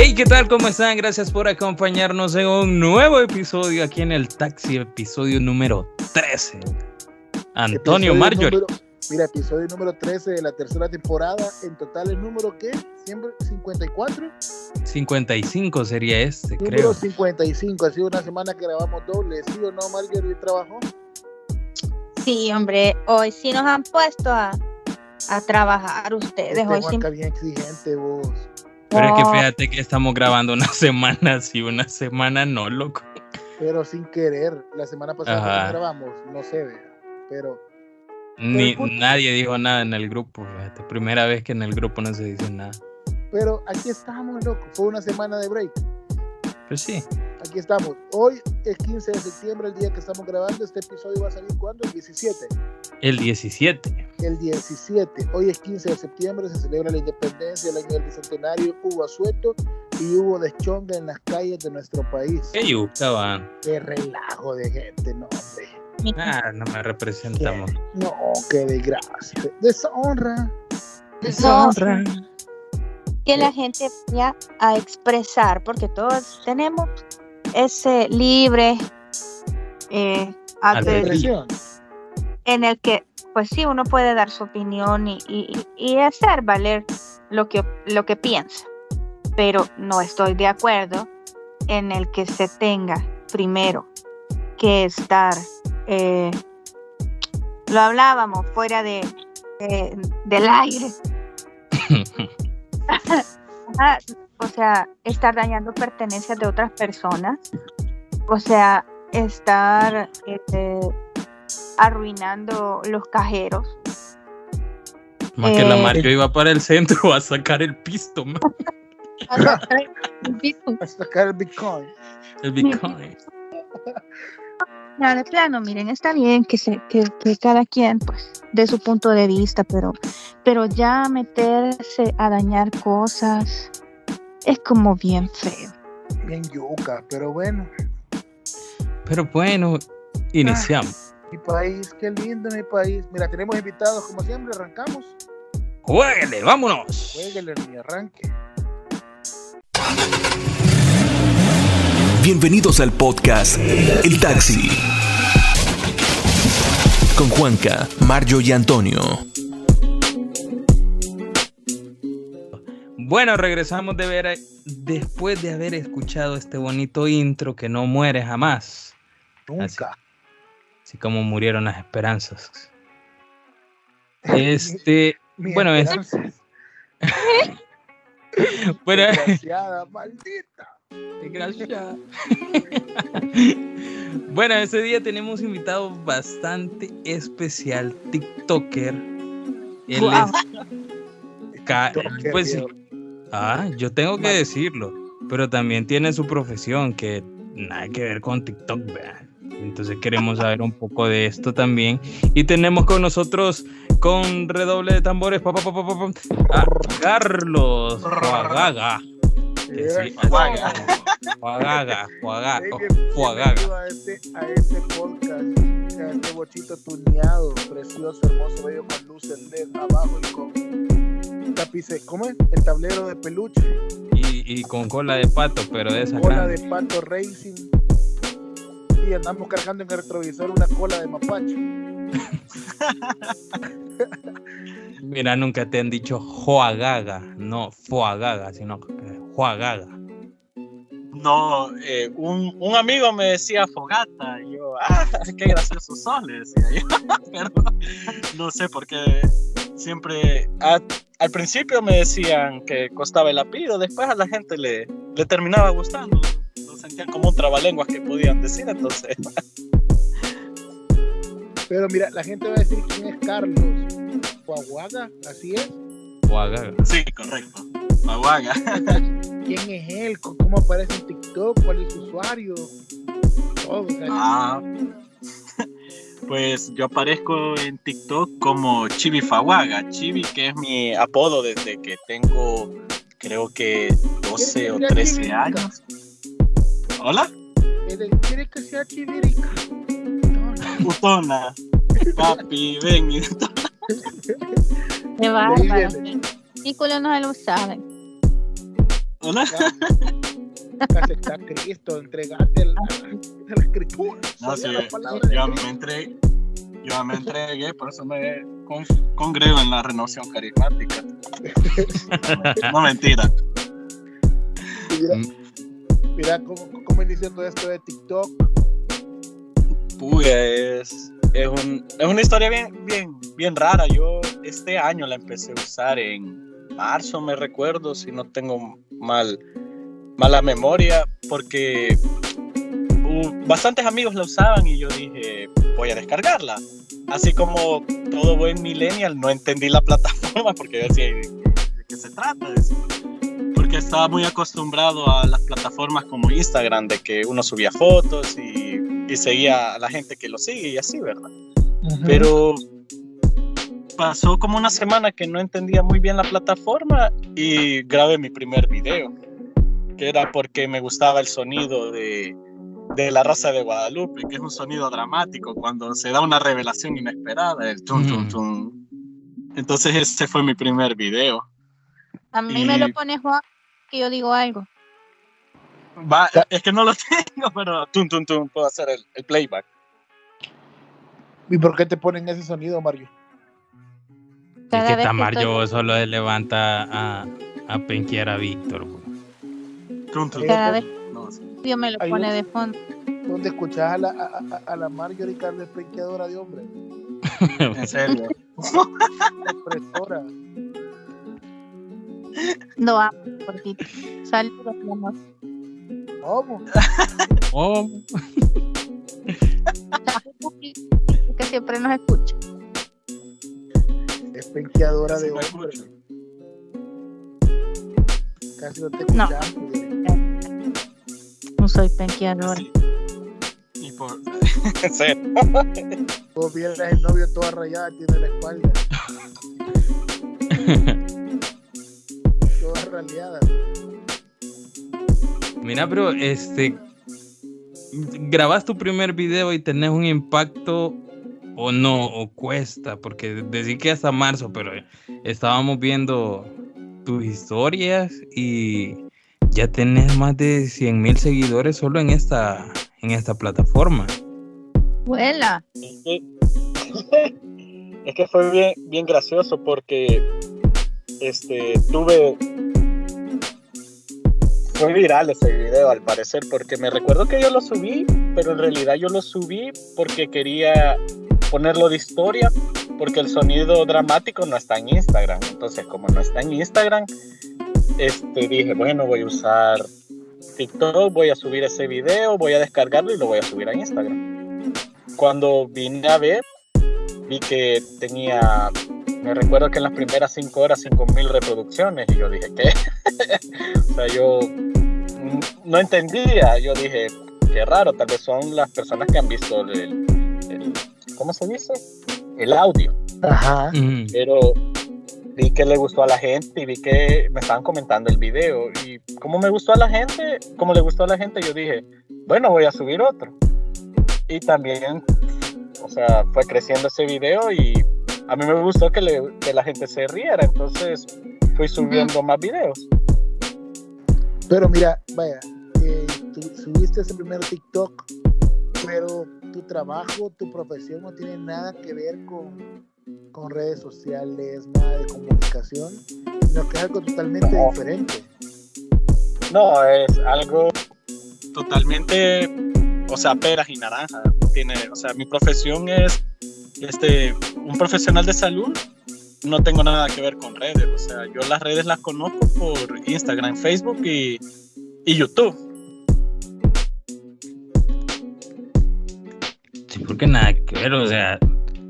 Hey, ¿qué tal? ¿Cómo están? Gracias por acompañarnos en un nuevo episodio aquí en el Taxi, episodio número 13. Antonio Marjorie. mira, episodio número 13 de la tercera temporada. En total, el número ¿qué? ¿Siempre 54? 55 sería este, número creo. 55. Ha sido una semana que grabamos doble. ¿Sí o no, Marjorie? ¿Trabajó? Sí, hombre. Hoy sí nos han puesto a, a trabajar ustedes. Este hoy Juanca bien exigente, vos. Pero es que No. fíjate que estamos grabando una semana sí, una semana no, loco. Pero sin querer. La semana pasada cuando grabamos, no se ve. Pero Ni, Pero nadie dijo nada en el grupo, fíjate. Primera vez que en el grupo no se dice nada. Pero aquí estamos, loco. Fue una semana de break. Pues sí, Aquí estamos. Hoy es 15 de septiembre, el día que estamos grabando. Este episodio va a salir cuando? El 17. el 17. El 17. Hoy es 15 de septiembre. Se celebra la independencia, el año del bicentenario. Hubo asueto y hubo deschonga en las calles de nuestro país. ¿Qué yuca, van? Qué relajo de gente, no, hombre. Ah, no me representamos. No, qué desgracia. Deshonra. Deshonra. que la gente vaya a expresar, porque todos tenemos ese libre eh, en el que, pues sí, uno puede dar su opinión y, y- y hacer valer lo que, lo que piensa. Pero no estoy de acuerdo en el que se tenga primero que estar, eh, lo hablábamos fuera de, de- del aire, Ah, o sea, estar dañando pertenencias de otras personas, o sea, estar eh, arruinando los cajeros. Más que la Eh, Mario iba para el centro a sacar el pisto, man. A sacar el Bitcoin. el Bitcoin. Ya, de plano, miren, está bien que, se, que, que cada quien, pues, de su punto de vista, pero, pero ya meterse a dañar cosas es como bien feo. Bien yuca, pero bueno. Pero bueno, iniciamos. Mi país, qué lindo mi país. Mira, tenemos invitados como siempre, arrancamos. ¡Jueguele, vámonos! Jueguele en mi arranque. Bienvenidos al podcast El Taxi. Con Juanca, Mario y Antonio. Bueno, regresamos de ver después de haber escuchado este bonito intro que no muere jamás. Nunca. Así como murieron las esperanzas. Este, Mi bueno, es- bueno, Desgraciada, maldita. Gracias. bueno, ese día tenemos invitado bastante especial, TikToker. Él es pues. Ah, yo tengo que decirlo, pero también tiene su profesión que nada que ver con TikTok, ¿verdad? Entonces queremos saber un poco de esto también. Y tenemos con nosotros, con redoble de tambores, pa, a Carlos Juagaga. Sí, Juagaga. Juagaga, Juagaga, Juagaga. bienvenido A este, a este podcast, a este bochito tuneado, precioso, hermoso, bello, con luces LED abajo y con tapices, ¿cómo es? El tablero de peluche, Y, y con cola de pato, pero de esa cola grande. de pato racing y andamos cargando en el retrovisor una cola de mapache. Mira, nunca te han dicho Juagaga, no Fuagaga, sino eh, Juagaga. No, eh, un, un amigo me decía fogata, y yo, ah, qué gracioso sos, le decía yo. Pero no sé por qué siempre, a- al principio me decían que costaba el apellido, después a la gente le, le terminaba gustando. Lo sentían como un trabalenguas que podían decir, entonces. Pero mira, la gente va a decir quién es Carlos. Juaguaga, así es. Juagaga. Sí, correcto. Maguaga. ¿Quién es él? ¿Cómo aparece en TikTok? ¿Cuál es su usuario? Todo. o sea, Ah, pues yo aparezco en TikTok como Chibi Fawaga. Chibi, que es mi apodo desde que tengo, creo que 12 o 13 años. ¿Hola? ¿Quiere- ¿Quiere que sea no. Putona. Papi, ven. Qué bárbaro. Círculo no se lo saben. Hola. Acá está Cristo, entregate la, la escritura. No, sí, yo me entregué, yo me entregué, por eso me con- congrego en la renovación carismática. No mentira. Mira, Mm. mira cómo, cómo inició todo esto de TikTok. Puya, es, es, un- es una historia bien, bien, bien rara. Yo este año la empecé a usar en marzo, me recuerdo, si no tengo mal, mala memoria, porque uh, bastantes amigos la usaban y yo dije, voy a descargarla. Así como todo buen millennial, no entendí la plataforma porque yo decía, ¿de qué se trata? Porque estaba muy acostumbrado a las plataformas como Instagram, de que uno subía fotos y, y seguía a la gente que lo sigue y así, ¿verdad? Pero pasó como una semana que no entendía muy bien la plataforma y grabé mi primer video, que era porque me gustaba el sonido de, de la raza de Guadalupe, que es un sonido dramático cuando se da una revelación inesperada, el tum, tum, Mm. tum. Entonces ese fue mi primer video. A mí me lo pone Juan que yo digo algo. Va, es que no lo tengo, pero tum, tum, tum, puedo hacer el, el playback. ¿Y por qué te ponen ese sonido, Mario? Es que Tamayo estoy- solo le levanta a, a penquear a Víctor. Tum, Cada vez No, sí. yo me lo Hay pone un- de fondo. Donde escuchás a la, a, a- la Marjorie Carles penqueadora de hombre, En serio. expresora. No amo, cortito. Saludos, amor. ¿Cómo? Oh, Que siempre nos escucha. Es penqueadora de hombre. Casi no te No. escuchamos. No soy penqueadora. Y por... Vos vieras el novio toda rayada, tiene la espalda. toda raleada. Mira, pero este. Grabas tu primer video y tenés un impacto o no, o cuesta, porque decir que hasta marzo, pero estábamos viendo tus historias y ya tenés más de 100 mil seguidores solo en esta, en esta plataforma. Es que, es que fue bien, bien gracioso porque este, tuve... Fue viral ese video al parecer porque me recuerdo que yo lo subí, pero en realidad yo lo subí porque quería ponerlo de historia porque el sonido dramático no está en Instagram. Entonces como no está en Instagram, este, dije, bueno, voy a usar TikTok, voy a subir ese video, voy a descargarlo y lo voy a subir a Instagram cuando vine a ver, vi que tenía, me recuerdo que en las primeras cinco horas, cinco mil reproducciones, y yo dije, ¿qué? o sea, yo no entendía, yo dije, qué raro, tal vez son las personas que han visto el, el- ¿cómo se dice? El audio, Ajá. Pero vi que le gustó a la gente y vi que me estaban comentando el video, y como me gustó a la gente, como le gustó a la gente, yo dije, bueno, voy a subir otro. Y también, o sea, fue creciendo ese video y a mí me gustó que, le- que la gente se riera, entonces fui subiendo más videos. Pero mira, vaya, eh, tú subiste ese primer TikTok, pero tu trabajo, tu profesión no tiene nada que ver con, con redes sociales, nada de comunicación, sino que es algo totalmente diferente. No, es algo totalmente, o sea, peras y naranjas. Tiene, o sea, mi profesión es este, un profesional de salud. No tengo nada que ver con redes. O sea, yo las redes las conozco por Instagram, Facebook y, y YouTube. Porque nada que ver, o sea,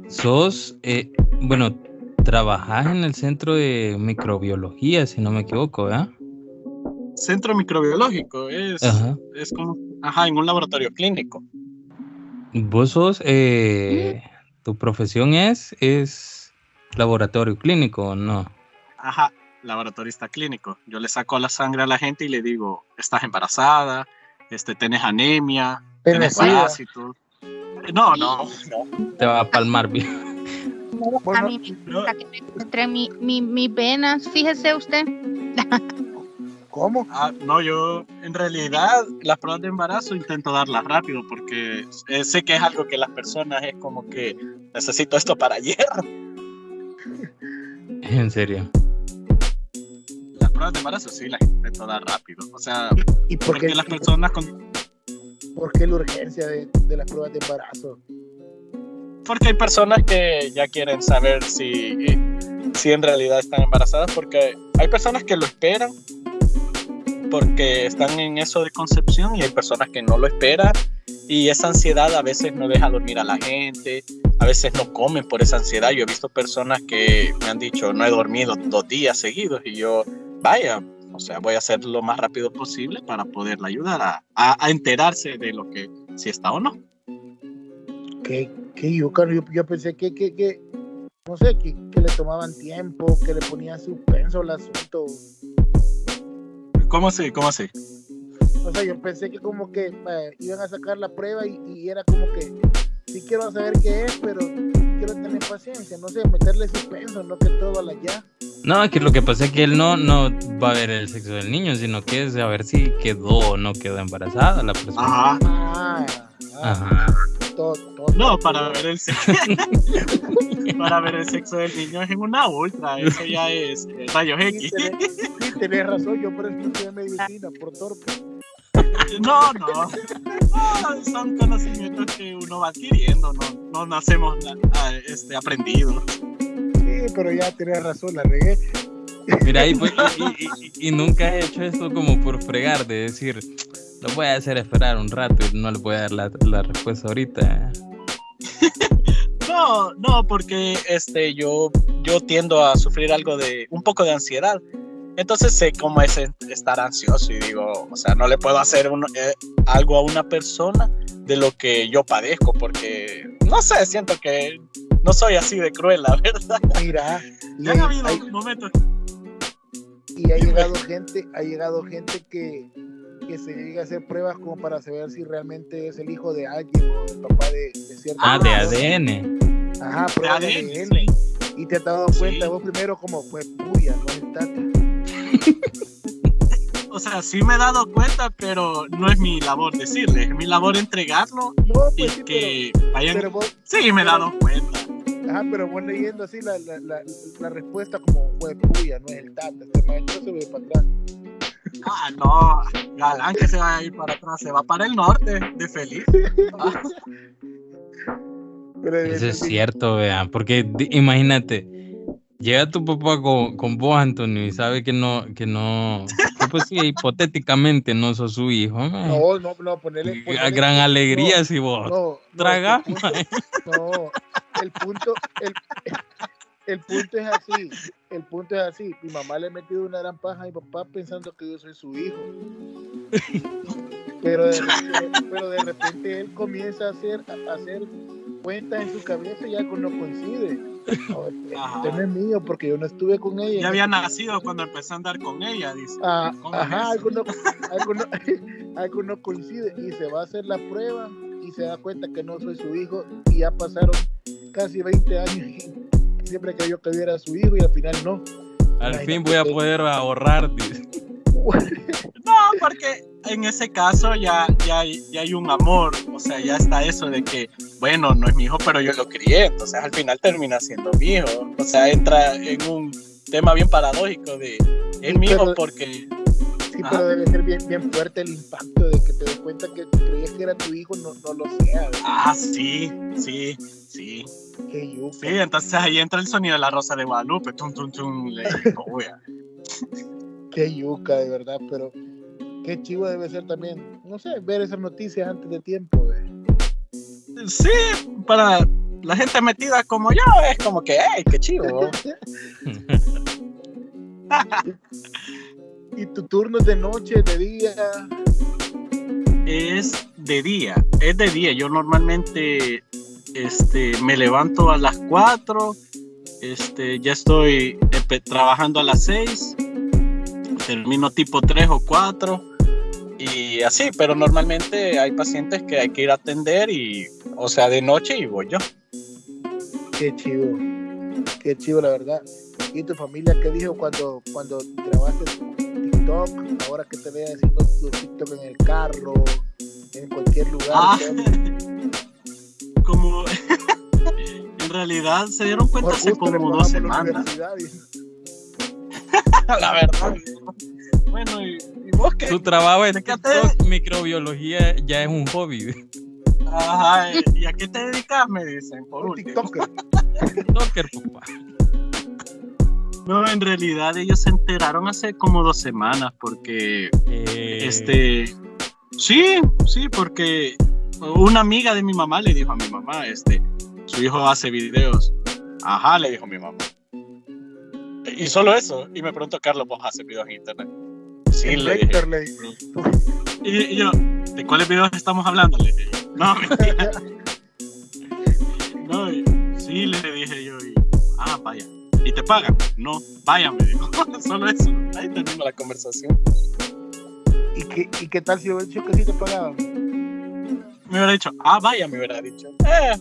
sos, eh, bueno, trabajás en el centro de microbiología, si no me equivoco, ¿verdad? Centro microbiológico es, Ajá. es como, ajá, en un laboratorio clínico. Vos sos, eh, tu profesión es, es laboratorio clínico, ¿o ¿no? Ajá, laboratorista clínico. Yo le saco la sangre a la gente y le digo, estás embarazada, este, tenés anemia, Tenés parásitos. No, no, no. Te va a palmar bien. A Bueno, mí me gusta que me muestre mi, mi, mis venas. Fíjese usted. ¿Cómo? Ah, no, yo en realidad las pruebas de embarazo intento darlas rápido porque eh, sé que es algo que las personas es como que necesito esto para ayer. En serio. Las pruebas de embarazo sí las intento dar rápido. O sea, ¿Y por porque qué, las personas con... por qué la urgencia de, de las pruebas de embarazo? Porque hay personas que ya quieren saber si, si en realidad están embarazadas, porque hay personas que lo esperan porque están en eso de concepción y hay personas que no lo esperan y esa ansiedad a veces no deja dormir a la gente, a veces no comen por esa ansiedad. Yo he visto personas que me han dicho no he dormido dos días seguidos y yo, vaya, o sea, voy a hacer lo más rápido posible para poderla ayudar a, a, a enterarse de lo que si está o no. que, que yuca, yo, yo pensé que, que, que no sé, que, que le tomaban tiempo, que le ponían suspenso al asunto. ¿Cómo así? ¿Cómo así? O sea, yo pensé que como que eh, iban a sacar la prueba y, y era como que sí quiero saber qué es, pero quiero tener paciencia, no sé, meterle suspenso, no que todo a la ya. No, es que lo que pasa es que él no, no va a ver el sexo del niño, sino que es a ver si quedó o no quedó embarazada la persona. Ajá. Ah, ah, Ajá. todo, todo. No, para ver el sexo. para ver el sexo del niño es en una ultra, eso ya es eh, rayos Sí, X. tenés, sí, tenés razón, yo por eso estudié medicina, por torpe. No, no. No, Son conocimientos que uno va adquiriendo, no, no nacemos ah, este, aprendidos. Sí, pero ya tenés razón, la regué. Mira, y, pues, y, y- y- y nunca he hecho esto como por fregar, de decir, lo voy a hacer esperar un rato y no le voy a dar la, la respuesta ahorita. No, no, porque este, yo, yo tiendo a sufrir algo de, un poco de ansiedad. Entonces sé cómo es estar ansioso y digo, o sea, no le puedo hacer un- eh, algo a una persona de lo que yo padezco, porque, no sé, siento que no soy así de cruel, la verdad. Mira, Ya han habido hay- momentos. y ha llegado gente, ha llegado gente que, que se llega a hacer pruebas como para saber si realmente es el hijo de alguien o el papá de, de cierta Ah, de. ADN. Ajá, pruebas de ADN, ADN. sí. Y te has dado cuenta Sí. vos primero como fue puya, no es tata. O sea, sí me he dado cuenta, pero no es mi labor decirle, es mi labor entregarlo No, y pues sí, que pero, vayan. pero vos, Sí, me he dado cuenta. ajá, pero vos leyendo así la, la, la, la respuesta como fue puya, no es el tata. Este maestro se ve para atrás. Ah, no, Galán que se va a ir para atrás, se va para el norte, de feliz. Eso es cierto, vean, porque imagínate, llega tu papá con, con vos, Antonio, y sabe que no, que no, pues sí, hipotéticamente no sos su hijo. mae. No, no, no, ponerle. Gran alegría no, si vos No, no, tragas. el punto- No, el punto, el, el punto es así, el punto es así. Mi mamá le ha metido una gran paja a mi papá pensando que yo soy su hijo. Pero de repente, pero de repente él comienza a hacer, a hacer cuentas en su cabeza y algo no coincide. No, este Ajá. no es mío porque yo no estuve con ella. Ya había nacido cuando empecé a andar con ella, dice. Ah, ¿Cómo es ajá, algo no, algo, no, algo no coincide y se va a hacer la prueba y se da cuenta que no soy su hijo y ya pasaron casi 20 años y siempre creyó que yo era su hijo y al final no. Al Imagínate fin voy a que- poder ahorrar, dice. No, porque en ese caso ya, ya, ya hay un amor, o sea, ya está eso de que, bueno, no es mi hijo, pero yo lo crié, entonces al final termina siendo mi hijo. O sea, entra en un tema bien paradójico de, es Sí, mi hijo pero- porque, Sí, pero debe ser bien, bien fuerte el impacto de que te des cuenta que creías que era tu hijo, no, no lo sea. ah, sí, sí, sí, Qué yuca. sí, entonces ahí entra el sonido de la rosa de Guadalupe, tum, tum, tum, le digo, "Uy, Qué yuca, de verdad, pero qué chivo debe ser también, no sé, ver esas noticias antes de tiempo. Sí, para la gente metida como yo, es como que, ¡ay, qué chivo! Y tu turno es de noche, de día. es de día, es de día. Yo normalmente este, me levanto a las 4, este, ya estoy empe- trabajando a las 6, termino tipo 3 o 4 y así, pero normalmente hay pacientes que hay que ir a atender y, o sea, de noche y voy yo. Qué chivo. Qué chivo, la verdad. ¿Y tu familia qué dijo cuando, cuando grabaste TikTok? TikTok, ahora que te veas haciendo tu TikTok en el carro, en cualquier lugar. Ah. Como en realidad se dieron cuenta hace como dos la semanas. y- La verdad. Bueno, y, Tu trabajo en ¿De qué te- TikTok, microbiología, ya es un hobby. Ajá, ¿y a qué te dedicas? Me dicen, por un último. TikToker. TikToker, papá. No, en realidad ellos se enteraron hace como dos semanas porque Eh, Este, sí, sí, porque una amiga de mi mamá le dijo a mi mamá, este, su hijo hace videos. Ajá, le dijo mi mamá. Y solo eso. Y me preguntó, Carlos, ¿vos haces videos en internet? Sí, El le dije. Vector le Y, y yo, ¿de cuáles videos estamos hablando? Le dije yo. No, mentira. No, y- sí, le dije yo. Y, ah, vaya. ¿Y te pagan? No, vaya, me dijo. Solo eso. Ahí terminó la conversación. ¿Y qué, ¿Y qué tal si hubiera dicho que sí te pagaban? me hubiera dicho, ah, vaya, me hubiera dicho. Eh,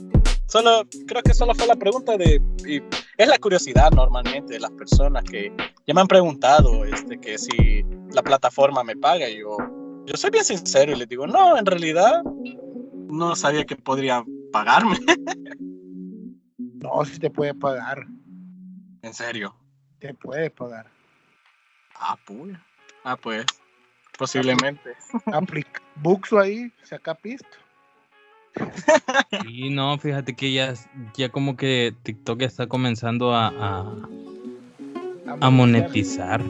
solo, creo que solo fue la pregunta de, y es la curiosidad normalmente de las personas que ya me han preguntado, este, que si la plataforma me paga, y yo, yo soy bien sincero y les digo, no, en realidad no sabía que podría pagarme, No, si te puede pagar. en serio. Te puede pagar. Ah, pues, ah, pues, posiblemente. Aplica Buxo ahí, saca pisto. Y no, fíjate que ya, ya como que TikTok está comenzando a, a, a monetizar.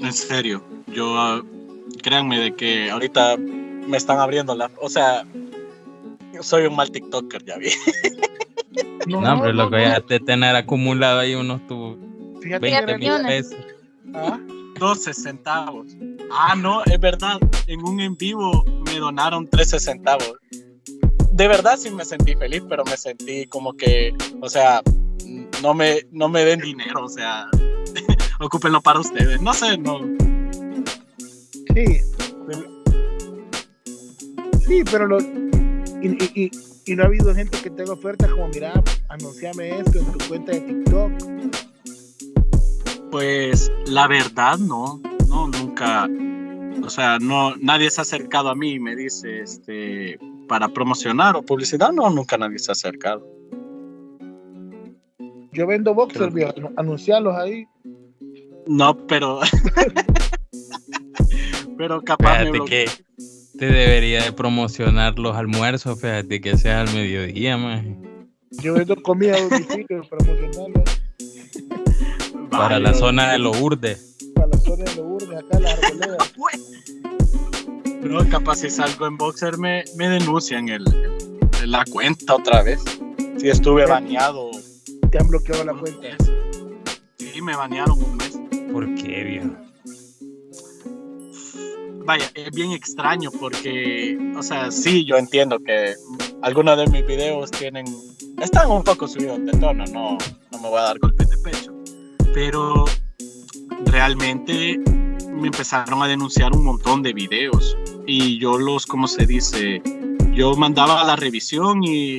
En serio, yo ah, créanme de que ahorita me están abriendo la, o sea, yo soy un mal TikToker, ya vi. No, hombre, lo que ya te tener acumulado ahí unos tu Fíjate 20 que mil pesos. Ah, 12 centavos. Ah, no, es verdad. En un en vivo me donaron 13 centavos. De verdad sí me sentí feliz, pero me sentí como que, o sea, no me, no me den dinero, o sea, ocúpenlo para ustedes. No sé, no. sí. Sí, pero lo, y, y, y, y no ha habido gente que te haga ofertas como, mira, anunciame esto en tu cuenta de TikTok. Pues la verdad no, no, nunca, o sea, no, nadie se ha acercado a mí y me dice, este, para promocionar o publicidad, no, nunca nadie se ha acercado. Yo vendo boxers, viejo, anunciarlos ahí. No, pero, pero capaz me que te debería de promocionar los almuerzos, fíjate que sea al mediodía, más. Yo vendo comida a domicilio, promocionarlo Para la zona de los urdes. para la zona de Lourdes, acá la arboleda. No, capaz si salgo en boxer me, me denuncian el, el- la cuenta otra vez. Si estuve baneado Te han bloqueado la cuenta. mes. Sí, me banearon un mes. ¿Por qué, viejo? Vaya, es bien extraño porque, o sea, sí, yo entiendo que algunos de mis videos tienen, están un poco subidos de tono, no, no me voy a dar golpes de pecho, pero realmente me empezaron a denunciar un montón de videos y yo los, ¿cómo se dice? Yo mandaba a la revisión y,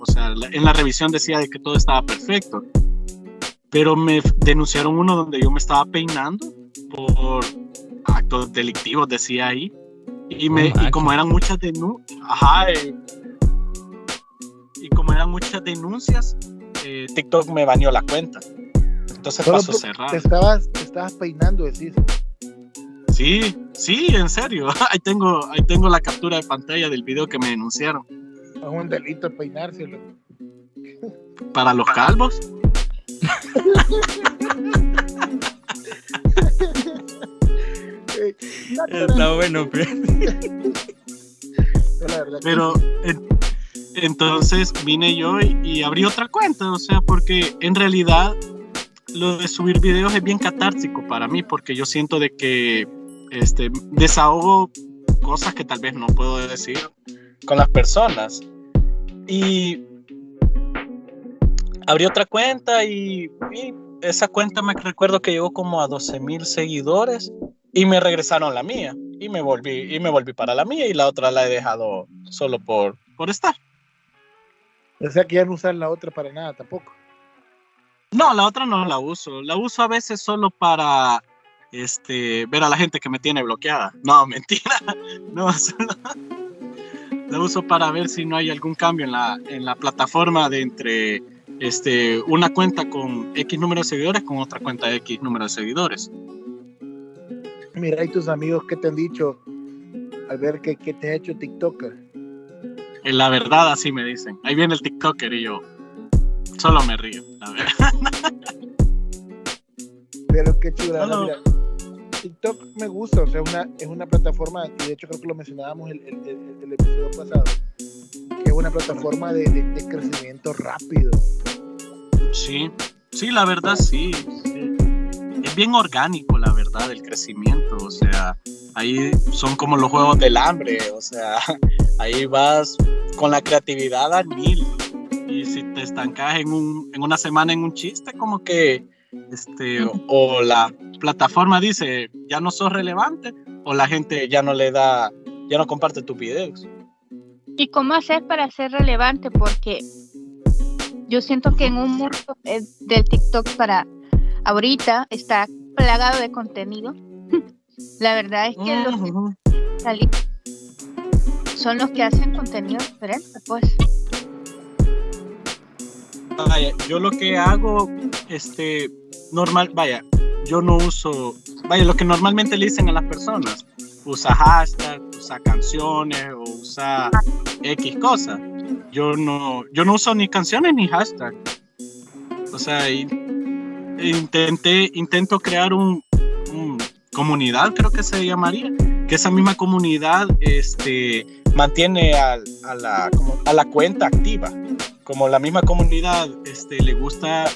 o sea, en la revisión decía de que todo estaba perfecto, pero me denunciaron uno donde yo me estaba peinando por actos delictivos, decía ahí. Y, me, Oh, y como eran muchas denuncias, ajá, eh, y como eran muchas denuncias, eh, TikTok me baneó la cuenta. Entonces Solo pasó por- cerrado. te estabas, te estabas peinando, decís. Sí, sí, en serio. Ahí tengo, ahí tengo la captura de pantalla del video que me denunciaron. Es un delito peinárselo. Para los calvos, Está bueno, pero pero en- entonces vine yo y, y abrí otra cuenta, o sea, porque en realidad lo de subir videos es bien catártico para mí, porque yo siento de que este, desahogo cosas que tal vez no puedo decir con las personas. Y abrí otra cuenta y, esa cuenta me recuerdo que llegó como a 12 mil seguidores y me regresaron la mía y me volví y me volví para la mía y la otra la he dejado solo por, por estar. O sea que ya no usan la otra para nada tampoco. No, la otra no la uso. La uso a veces solo para este, ver a la gente que me tiene bloqueada. No, mentira. No, solo la uso para ver si no hay algún cambio en la, en la plataforma de entre este, una cuenta con X número de seguidores con otra cuenta de X número de seguidores. Mira, ¿y tus amigos qué te han dicho al ver que, que te ha hecho TikToker? En la verdad, así me dicen. Ahí viene el TikToker y yo solo me río, la verdad. Pero qué chula, No, no. mira. TikTok me gusta, o sea, una, es una plataforma, y de hecho creo que lo mencionábamos el, el, el- el episodio pasado, que es una plataforma de, de- de crecimiento rápido. Sí, sí, la verdad sí. sí. Es bien orgánico, la verdad, el crecimiento. O sea, ahí son como los juegos del hambre. O sea, ahí vas con la creatividad al mil. Si te estancas en, un, en una semana en un chiste, como que, este, o, o la plataforma dice, ya no sos relevante, o la gente ya no le da, ya no comparte tus videos. ¿Y cómo hacer para ser relevante? Porque yo siento que en un mundo eh, del TikTok para ahorita está plagado de contenido. La verdad es que los que Ujú. salen son los que hacen contenido diferente, pues. Yo lo que hago, este, normal, vaya, yo no uso, vaya, lo que normalmente le dicen a las personas, usa hashtag, usa canciones o usa X cosas. Yo no, yo no uso ni canciones ni hashtag. O sea, in- intenté, intento crear un, un comunidad, creo que se llamaría, que esa misma comunidad, este, mantiene a la cuenta activa como la misma comunidad este, le gusta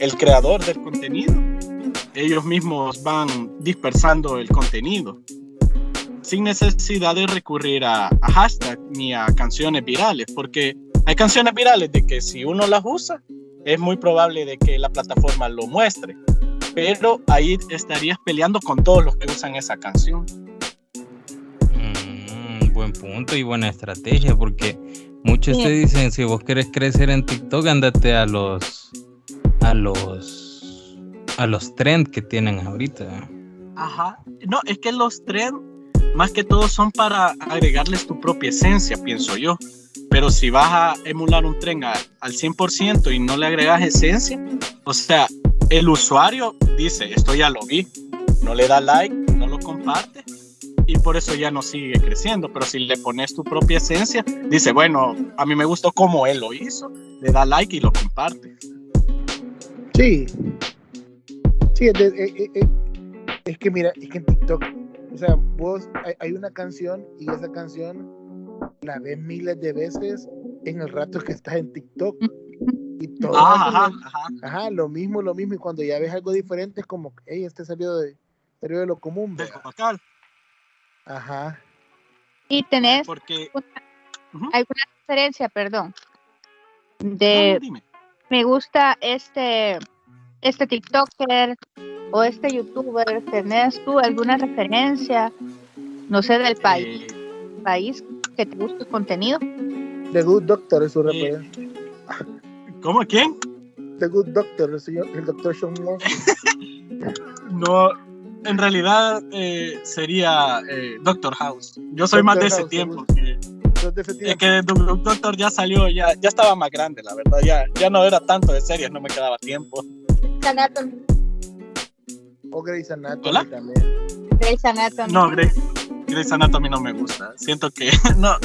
el creador del contenido, ellos mismos van dispersando el contenido sin necesidad de recurrir a, a hashtag ni a canciones virales, porque hay canciones virales de que si uno las usa, es muy probable de que la plataforma lo muestre, pero ahí estarías peleando con todos los que usan esa canción. Buen punto y buena estrategia, porque muchos te dicen, si vos querés crecer en TikTok, ándate a los a los a los trends que tienen ahorita. Ajá. No, es que los trends, más que todo, son para agregarles tu propia esencia, pienso yo. Pero si vas a emular un tren a- al 100% y no le agregas esencia, o sea, el usuario dice, esto ya lo vi, no le da like, no lo comparte y por eso ya no sigue creciendo. Pero si le pones tu propia esencia, dice, bueno, a mí me gustó cómo él lo hizo, le da like y lo comparte. Sí. Sí, es, eh, eh, eh, es que mira, es que en TikTok, o sea, vos, hay, hay una canción y esa canción la ves miles de veces en el rato que estás en TikTok. Y todo Ajá, ajá, ajá. ajá, lo mismo, lo mismo. Y cuando ya ves algo diferente, es como, hey, este salió de, salió de lo común. Del. Ajá. Y tenés porque... una- alguna referencia, perdón, de no, dime. me gusta este este TikToker o este YouTuber, ¿tenés tú alguna referencia? No sé del país, Eh, país que te guste el contenido. The Good Doctor es su Eh, referencia. ¿Cómo? ¿Quién? The Good Doctor, el, señor, el doctor Sean. No, en realidad eh, sería eh, Doctor House. Yo soy más de ese House, tiempo. ¿te Que, Entonces, de ese es tiempo. que Do- Doctor ya salió, ya, ya estaba más grande, la verdad. Ya, ya no era tanto de series, no me quedaba tiempo. O Grey's Anatomy ¿Hola? también. Grey's Anatomy. No, Grey, Grey's Anatomy no me gusta. Siento que, no,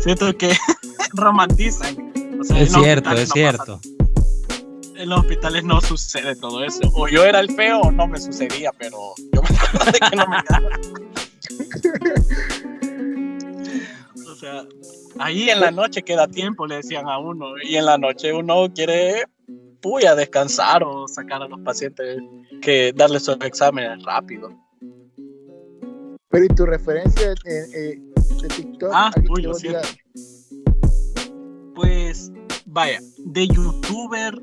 siento que romantizan. O sea, Es cierto, es no cierto. pasa- en los hospitales no sucede todo eso. O yo era el feo o no me sucedía, pero yo me acuerdo de que no me. O sea, ahí en la noche queda tiempo, le decían a uno, y en la noche uno quiere puya, descansar o sacar a los pacientes que darles sus exámenes rápido. Pero ¿y tu referencia eh, eh, de TikTok? Ah, uy, lo siento. Pues, vaya, de youtuber,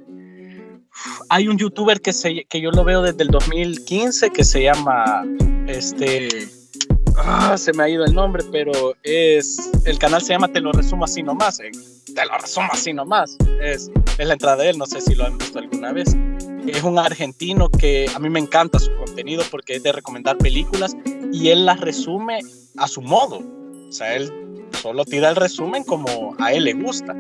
hay un youtuber que, se, que yo lo veo desde el 2015 que se llama, este, ah, se me ha ido el nombre, pero es, el canal se llama Te lo resumo así nomás, eh, te lo resumo así nomás, es, es la entrada de él, no sé si lo han visto alguna vez. es un argentino que a mí me encanta su contenido porque es de recomendar películas y él las resume a su modo. O sea, él solo tira el resumen como a él le gusta.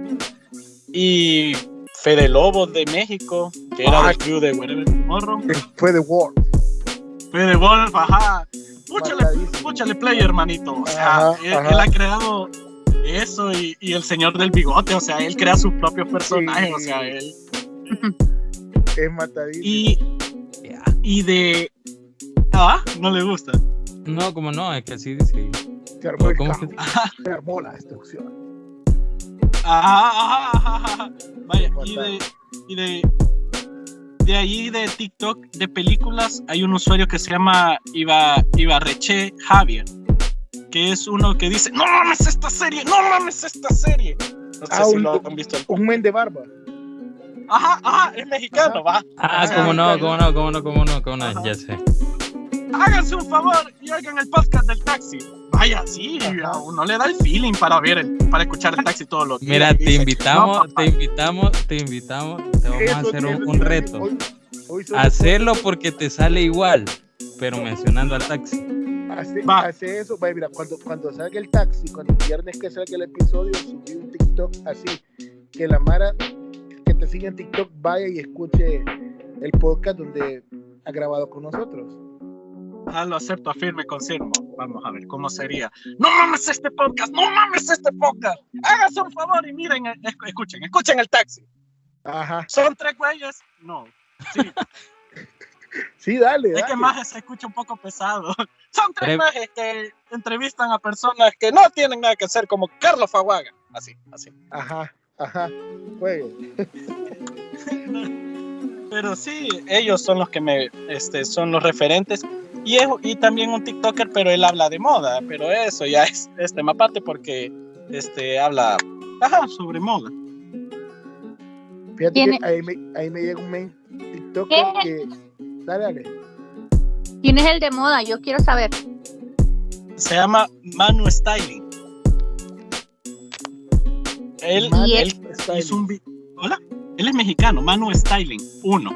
Y Fede Lobo de México, que era Ah. del crew de Wherever Tomorrow. Fue de War. Fede Wolf, ajá. Púchale, púchale play, hermanito. O sea, Ajá, él, ajá. él ha creado eso y, y el señor del bigote, o sea, él crea sus propios personajes, o sea, él. Es matadísimo. Y, Ya. y de. Ah, no le gusta. No, como no, es que así dice. se armó el ¿Cómo caos, que- se armó la destrucción. Ajá, ajá, ajá, ajá. Vaya, y de, y de, de ahí de TikTok, de películas, hay un usuario que se llama Iba, Ibarreche Javier, que es uno que dice, no mames esta serie, no mames esta serie. No sé Ah, si un- lo han visto. Un men de barba. Ajá, ajá, es mexicano, va. Ah, Ah, cómo no, cómo no, cómo no, cómo no, cómo no, Ajá. ya sé. Háganse un favor y oigan el podcast del taxi. Vaya, sí, uno le da el feeling para ver, el- para escuchar el taxi todos los días. Mira, te invitamos, "No, papá". te invitamos, te invitamos, te vamos a hacer un, reto. Hoy, Hacerlo porque te sale igual, pero mencionando al taxi. Hace, Va. hace eso, vaya, mira, cuando, cuando salga el taxi, cuando el viernes que salga el episodio, subí un TikTok así, que la Mara que te sigue en TikTok vaya y escuche el podcast donde ha grabado con nosotros. Ah, lo acepto, afirme, confirmo. Vamos a ver cómo sería. No mames este podcast, no mames este podcast. Háganse un favor y miren, eh, esc- escuchen, escuchen el taxi. Ajá. ¿Son tres güeyes? No. Sí, Sí, dale, es dale. que majes se escucha un poco pesado. Son tres majes que entrevistan a personas que no tienen nada que hacer, como Carlos Faguaga. Así, así. Ajá, ajá. Juegue. Pero sí, ellos son los que me, este, son los referentes. Y, es- y también un TikToker, pero él habla de moda. Pero eso ya es, es tema aparte porque este, habla ajá, sobre moda. Fíjate Tiene- que ahí me, ahí me llega un men TikToker que. Dale, dale. ¿Quién es el de moda? Yo quiero saber. Se llama Manu Styling. Él, él Styling. hizo un Hola, él es mexicano, Manu Styling, uno.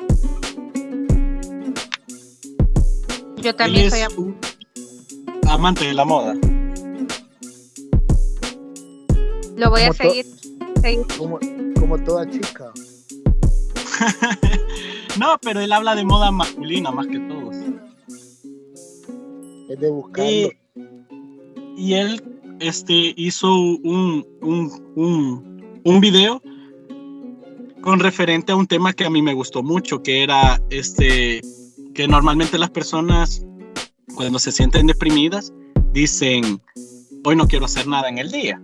Yo Él también es soy. am- un amante de la moda. Lo voy a Como seguir. seguir. Como, como toda chica. No, pero él habla de moda masculina más que todos. Es de buscarlo. Y, y él este, hizo un, un, un, un video con referente a un tema que a mí me gustó mucho, que era este, que normalmente las personas cuando se sienten deprimidas dicen, hoy no quiero hacer nada en el día.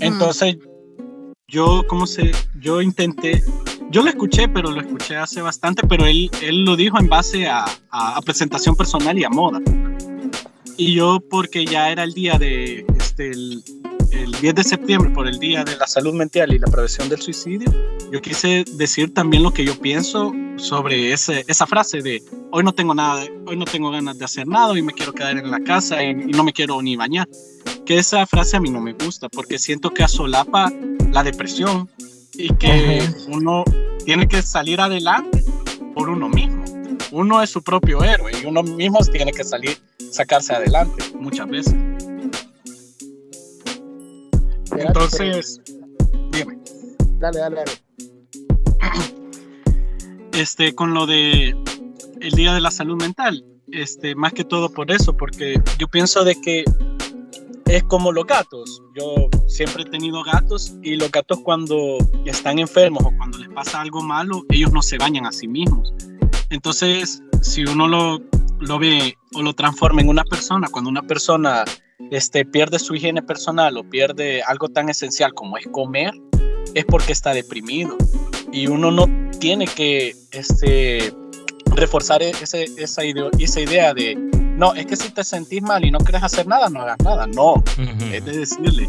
Entonces, yo, ¿cómo se? Yo intenté, yo lo escuché, pero lo escuché hace bastante, pero él, él lo dijo en base a, a- a presentación personal y a moda. Y yo, porque ya era el día de, este, el, el 10 de septiembre, por el Día de la Salud Mental y la Prevención del Suicidio, yo quise decir también lo que yo pienso sobre ese, esa frase de hoy no tengo nada, hoy no tengo ganas de hacer nada y me quiero quedar en la casa y, y no me quiero ni bañar que esa frase a mí no me gusta porque siento que asolapa la depresión y que uno tiene que salir adelante por uno mismo. Uno es su propio héroe y uno mismo tiene que salir, sacarse adelante muchas veces. Entonces, dime, Dale, dale, dale. este, con lo de el Día de la Salud Mental, este, más que todo por eso, porque yo pienso de que es como los gatos. Yo siempre he tenido gatos y los gatos cuando están enfermos o cuando les pasa algo malo, ellos no se bañan a sí mismos. Entonces, si uno lo, lo ve o lo transforma en una persona, cuando una persona este, pierde su higiene personal o pierde algo tan esencial como es comer, es porque está deprimido. Y uno no tiene que este, reforzar ese, esa, idea, esa idea de, no, es que si te sentís mal y no quieres hacer nada, no hagas nada. No, Ujú. es de decirle,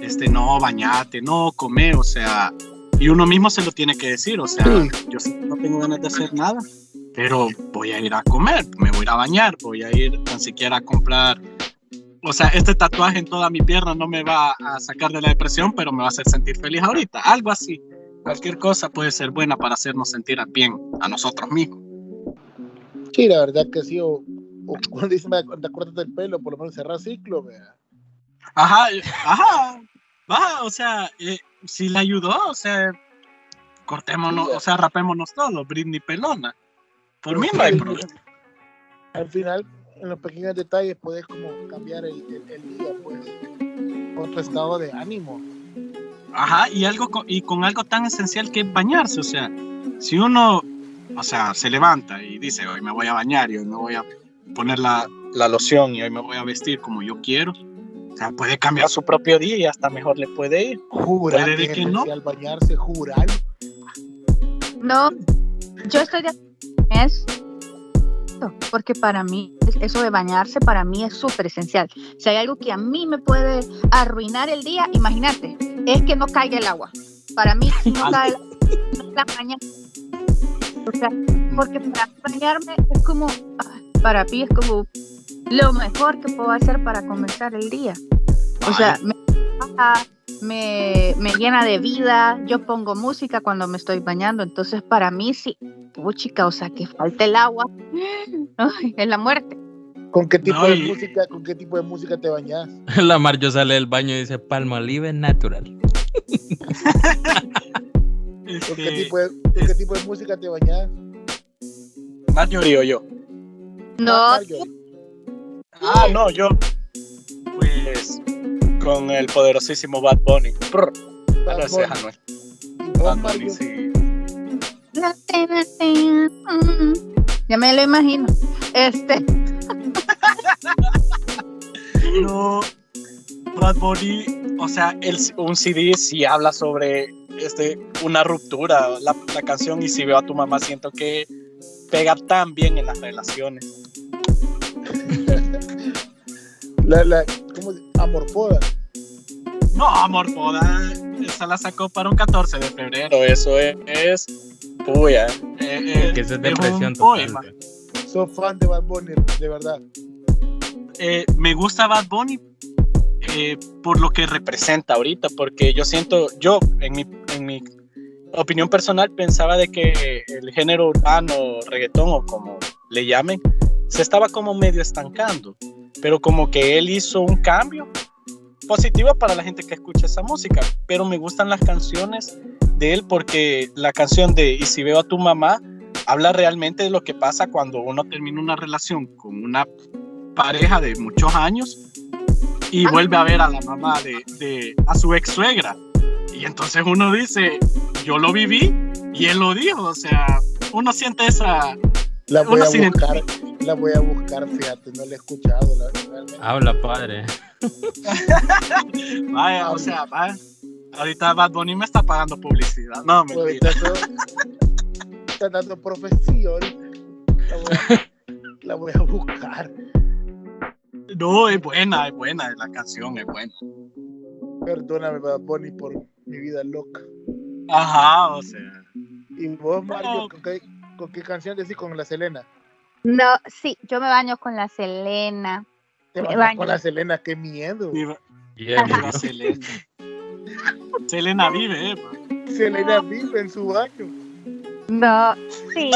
este, no, bañate, no, come, o sea, y uno mismo se lo tiene que decir, o sea, yo no tengo ganas de hacer nada, pero voy a ir a comer, me voy a ir a bañar, voy a ir tan siquiera a comprar, o sea, este tatuaje en toda mi pierna no me va a sacar de la depresión, pero me va a hacer sentir feliz ahorita, algo así. cualquier cosa puede ser buena para hacernos sentir bien a nosotros mismos. Sí, la verdad que sí, o, o cuando dicen, te cortas el pelo, por lo menos cerrar ciclo, vea. Ajá, ajá, va, o sea, eh, si le ayudó, o sea, cortémonos, o sea, rapémonos todos, Britney pelona. Por mí no hay problema. Al final, en los pequeños detalles puedes como cambiar el, el- el día, pues, con tu estado de ánimo. Ajá, y algo con, y con algo tan esencial que es bañarse, o sea, si uno, o sea, se levanta y dice, hoy me voy a bañar y hoy me voy a poner la, la loción y hoy me voy a vestir como yo quiero, o sea, puede cambiar su propio día y hasta mejor le puede ir. Jurar que que no. esencial bañarse, jurar. No, yo estoy de acuerdo con eso, porque para mí, eso de bañarse para mí es súper esencial. Si hay algo que a mí me puede arruinar el día, imagínate, es que no caiga el agua. Para mí, si no cae el agua, no la baña. O sea, porque para bañarme es como, ah, para mí es como lo mejor que puedo hacer para comenzar el día. O sea, me, relaja, me, me llena de vida. Yo pongo música cuando me estoy bañando. Entonces, para mí, sí, chica, o sea, que falte el agua. Ay, es la muerte. ¿Con qué tipo No, de y- música, con qué tipo de música te bañas? La Marjo sale del baño y dice Palmolive natural. ¿Con Este, qué tipo de, con qué tipo de música te bañas? Marjorie o yo. No. Ah, no, yo. Pues con el poderosísimo Bad Bunny. Prr, Bad es Bunny. Anuel. ¿Y vos, Bad Bunny, sí. Mm, ya me lo imagino. Este, No, Bad Bunny, o sea, el, un CD sí habla sobre este, una ruptura, la, la canción y si veo a tu mamá siento que pega tan bien en las relaciones. La, la, ¿cómo se- Amorfoda. No, amor, poda, esa la sacó para un 14 de febrero, eso es, es puya. eh, eh, eso es un depresión poema. total. Soy fan de Bad Bunny, de verdad. Eh, me gusta Bad Bunny eh, por lo que representa ahorita, porque yo siento, yo en mi, en mi opinión personal pensaba de que el género urbano, reggaetón o como le llamen, se estaba como medio estancando, pero como que él hizo un cambio positivo para la gente que escucha esa música, pero me gustan las canciones de él porque la canción de Y si veo a tu mamá habla realmente de lo que pasa cuando uno termina una relación con una pareja de muchos años y vuelve a ver a la mamá de, de- a su ex suegra. Y entonces uno dice, yo lo viví y él lo dijo, o sea, uno siente esa... La voy Uno a buscar, la voy a buscar, fíjate, no la he escuchado. La, realmente. Habla padre. Vaya, o sea, vaya. Ahorita Bad Bunny me está pagando publicidad. No, Pues, mentira. está, todo- está dando profesión. La voy, a, la voy a buscar. No, es buena, es buena, la canción es buena. Perdóname, Bad Bunny, por mi vida loca. Ajá, o sea. ¿Y vos, Mario, No. qué, con qué canción decís con la Selena? no, sí, yo me baño con la Selena. Te Me baño. con la Selena, qué miedo. Viva, Yeah, viva Selena. Selena vive, eh. Selena vive en su baño. No, sí,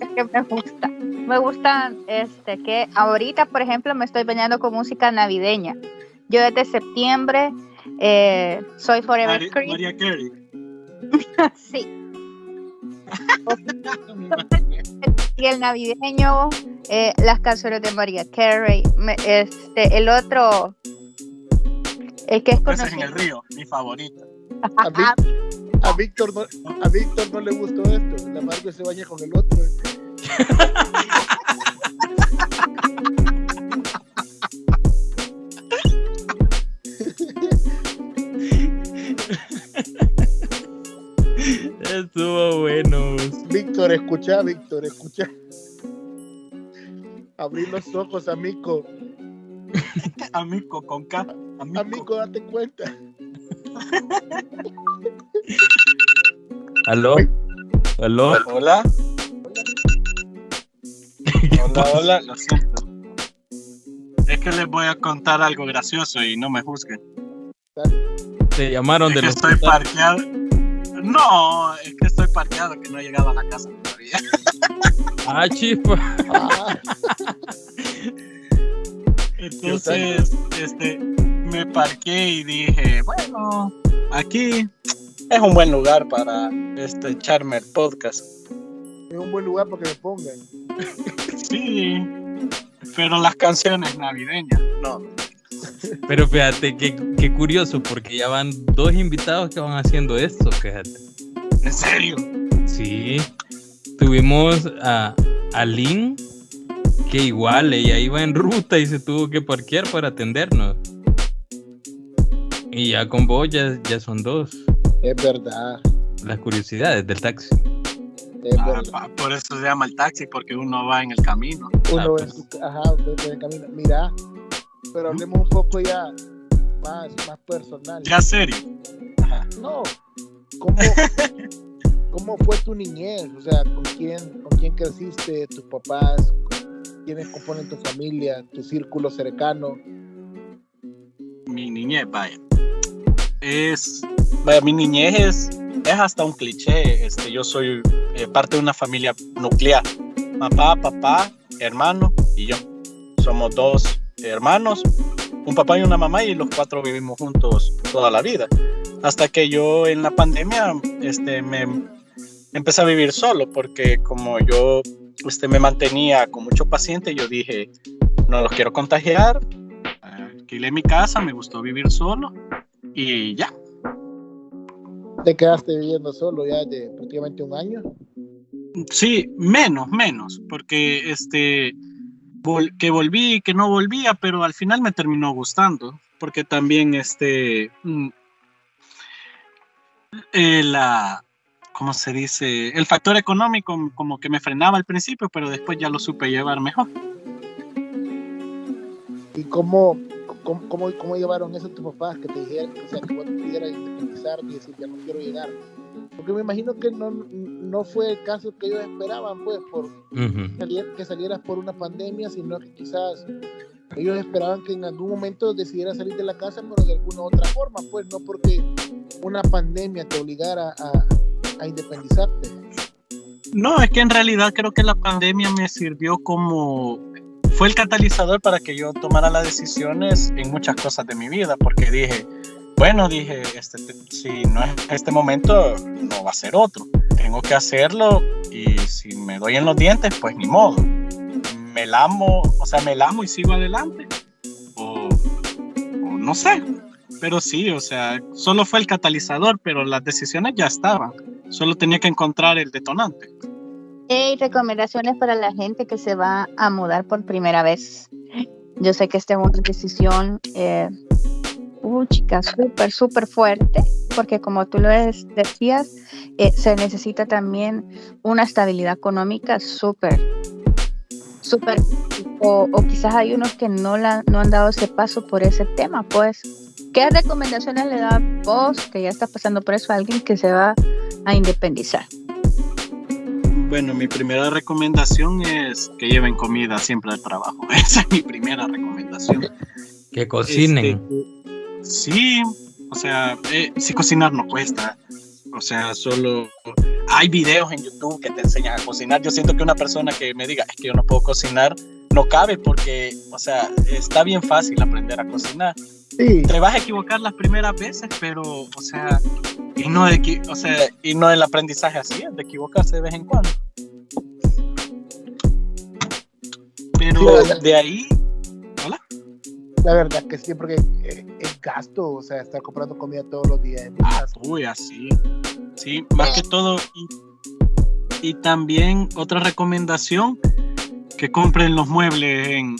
es que me gusta. Me gustan, este, que ahorita, por ejemplo, me estoy bañando con música navideña. Yo desde septiembre eh, soy Forever Creep. María Carey. Sí. Y el navideño, eh, las canciones de María Carey, me- este, el otro, el que es Peces en conocido. el río, mi favorita. A, Vic- a Víctor no, a Víctor no le gustó esto. La Mario se baña con el otro. Estuvo bueno. Víctor, escucha, Víctor, escucha. Abrir los ojos, amigo. Amico con K. Amico. Amigo, date cuenta. ¿Aló? ¿Aló? Hola. Hola, hola, lo siento. Es que les voy a contar algo gracioso y no me juzguen. Te llamaron Es de que los estoy parqueado. No, es que parqueado, que no he llegado a la casa todavía. Ah, chispa. Ah, Entonces, este, me parqué y dije, bueno, aquí es un buen lugar para este echarme el podcast. es un buen lugar para que me pongan. Sí, pero las canciones navideñas, no. Pero fíjate, qué, qué curioso, porque ya van dos invitados que van haciendo esto, fíjate. En serio. Sí, tuvimos a, a Lynn, que igual ella iba en ruta y se tuvo que parquear para atendernos. Y ya con vos ya, ya son dos. Es verdad. Las curiosidades del taxi. Es Ah, pa- por eso se llama el taxi, porque uno va en el camino. Uno Ah, en pues. su- ajá, en el camino. Mira, pero hablemos un poco ya más, más personal. Ya serio. No, ¿cómo, ¿cómo fue tu niñez? O sea, ¿con quién, ¿con quién creciste? ¿Tus papás? ¿Quiénes componen tu familia? ¿Tu círculo cercano? Mi niñez, vaya. Es. Vaya, mi niñez es, es hasta un cliché. Este, yo soy eh, parte de una familia nuclear. Papá, papá, hermano y yo. Somos dos hermanos, un papá y una mamá, y los cuatro vivimos juntos toda la vida. Hasta que yo en la pandemia este, me empecé a vivir solo, porque como yo este, me mantenía con mucho paciente, yo dije, no los quiero contagiar, alquilé mi casa, me gustó vivir solo y ya. ¿Te quedaste viviendo solo ya de prácticamente un año? Sí, menos, menos, porque este vol- que volví, que no volvía, pero al final me terminó gustando, porque también este mm, eh, la ¿cómo se dice? El factor económico como que me frenaba al principio, pero después ya lo supe llevar mejor. ¿Y cómo, cómo, cómo, cómo llevaron eso tus papás? Que te dijeran, o sea, que vos pudieras independizarte y decir, ya no quiero llegar. Porque me imagino que no, no fue el caso que ellos esperaban, pues, por Ujú. salir- que salieras por una pandemia, sino que quizás ellos esperaban que en algún momento decidieras salir de la casa, pero de alguna otra forma, pues, no porque una pandemia te obligara a, independizarte. No, es que en realidad creo que la pandemia me sirvió como fue el catalizador para que yo tomara las decisiones en muchas cosas de mi vida, porque dije, bueno, dije, este, te- si no es este momento, no va a ser otro. Tengo que hacerlo y si me doy en los dientes, pues ni modo. Me lamo, o sea, me lamo y sigo adelante. O no sé. Pero sí, o sea, solo fue el catalizador, pero las decisiones ya estaban. Solo tenía que encontrar el detonante. Hey, recomendaciones para la gente que se va a mudar por primera vez. Yo sé que esta es una decisión, eh, uh, chica, súper, súper fuerte, porque como tú lo decías, eh, se necesita también una estabilidad económica súper, súper, o, o quizás hay unos que no, la, no han dado ese paso por ese tema, pues. ¿Qué recomendaciones le da vos, que ya estás pasando por eso, a alguien que se va a independizar? Bueno, mi primera recomendación es que lleven comida siempre al trabajo. Esa es mi primera recomendación. Que cocinen. Este, sí, o sea, eh, sí cocinar no cuesta. O sea, solo hay videos en YouTube que te enseñan a cocinar. Yo siento que una persona que me diga es que yo no puedo cocinar no cabe porque, o sea, está bien fácil aprender a cocinar. Sí, Te vas a equivocar las primeras veces, pero, o sea, y no, de, o sea, y no el aprendizaje así, es de equivocarse de vez en cuando. Pero Sí, de ahí, hola. la verdad que sí, porque eh, es gasto, o sea, estar comprando comida todos los días. Ah, uy, así. Sí, más que todo. Y, y también otra recomendación, que compren los muebles en,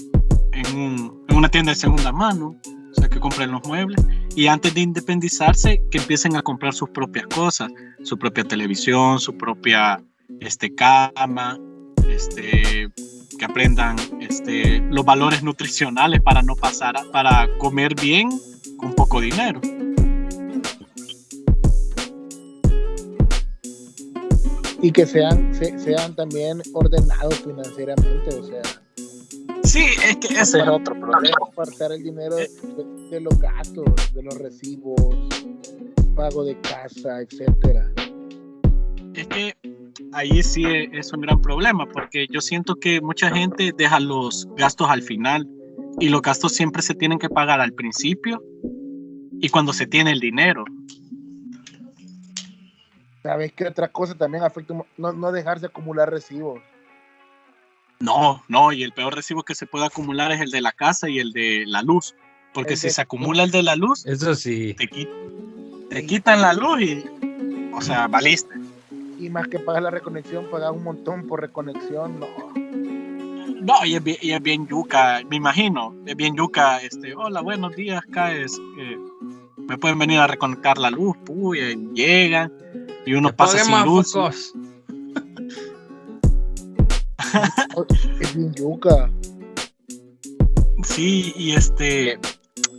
en, un- en una tienda de segunda mano. O sea, que compren los muebles. Y antes de independizarse, que empiecen a comprar sus propias cosas. Su propia televisión, su propia este, cama, este, que aprendan este, los valores nutricionales para no pasar, a- para comer bien con poco dinero. Y que sean, se- sean también ordenados financieramente, o sea, Sí, es que ese es otro problema. Apartar el dinero de, de los gastos, de los recibos, pago de casa, etcétera. Es que ahí sí es un gran problema porque yo siento que mucha gente deja los gastos al final y los gastos siempre se tienen que pagar al principio y cuando se tiene el dinero. ¿Sabes qué otra cosa también afecta? No, no dejarse acumular recibos. No, no, y el peor recibo que se puede acumular es el de la casa y el de la luz, porque El si de- se acumula el de la luz, Eso sí. te, qui- te quitan la luz y, o sea, valiste. Y más que pagar la reconexión, pagar un montón por reconexión, no. No, y es, bien, y es bien yuca, me imagino, es bien yuca, este, hola, buenos días, acá es que me pueden venir a reconectar la luz, puya, llegan, y uno pasa sin luz. Es bien yuca. Sí, y este,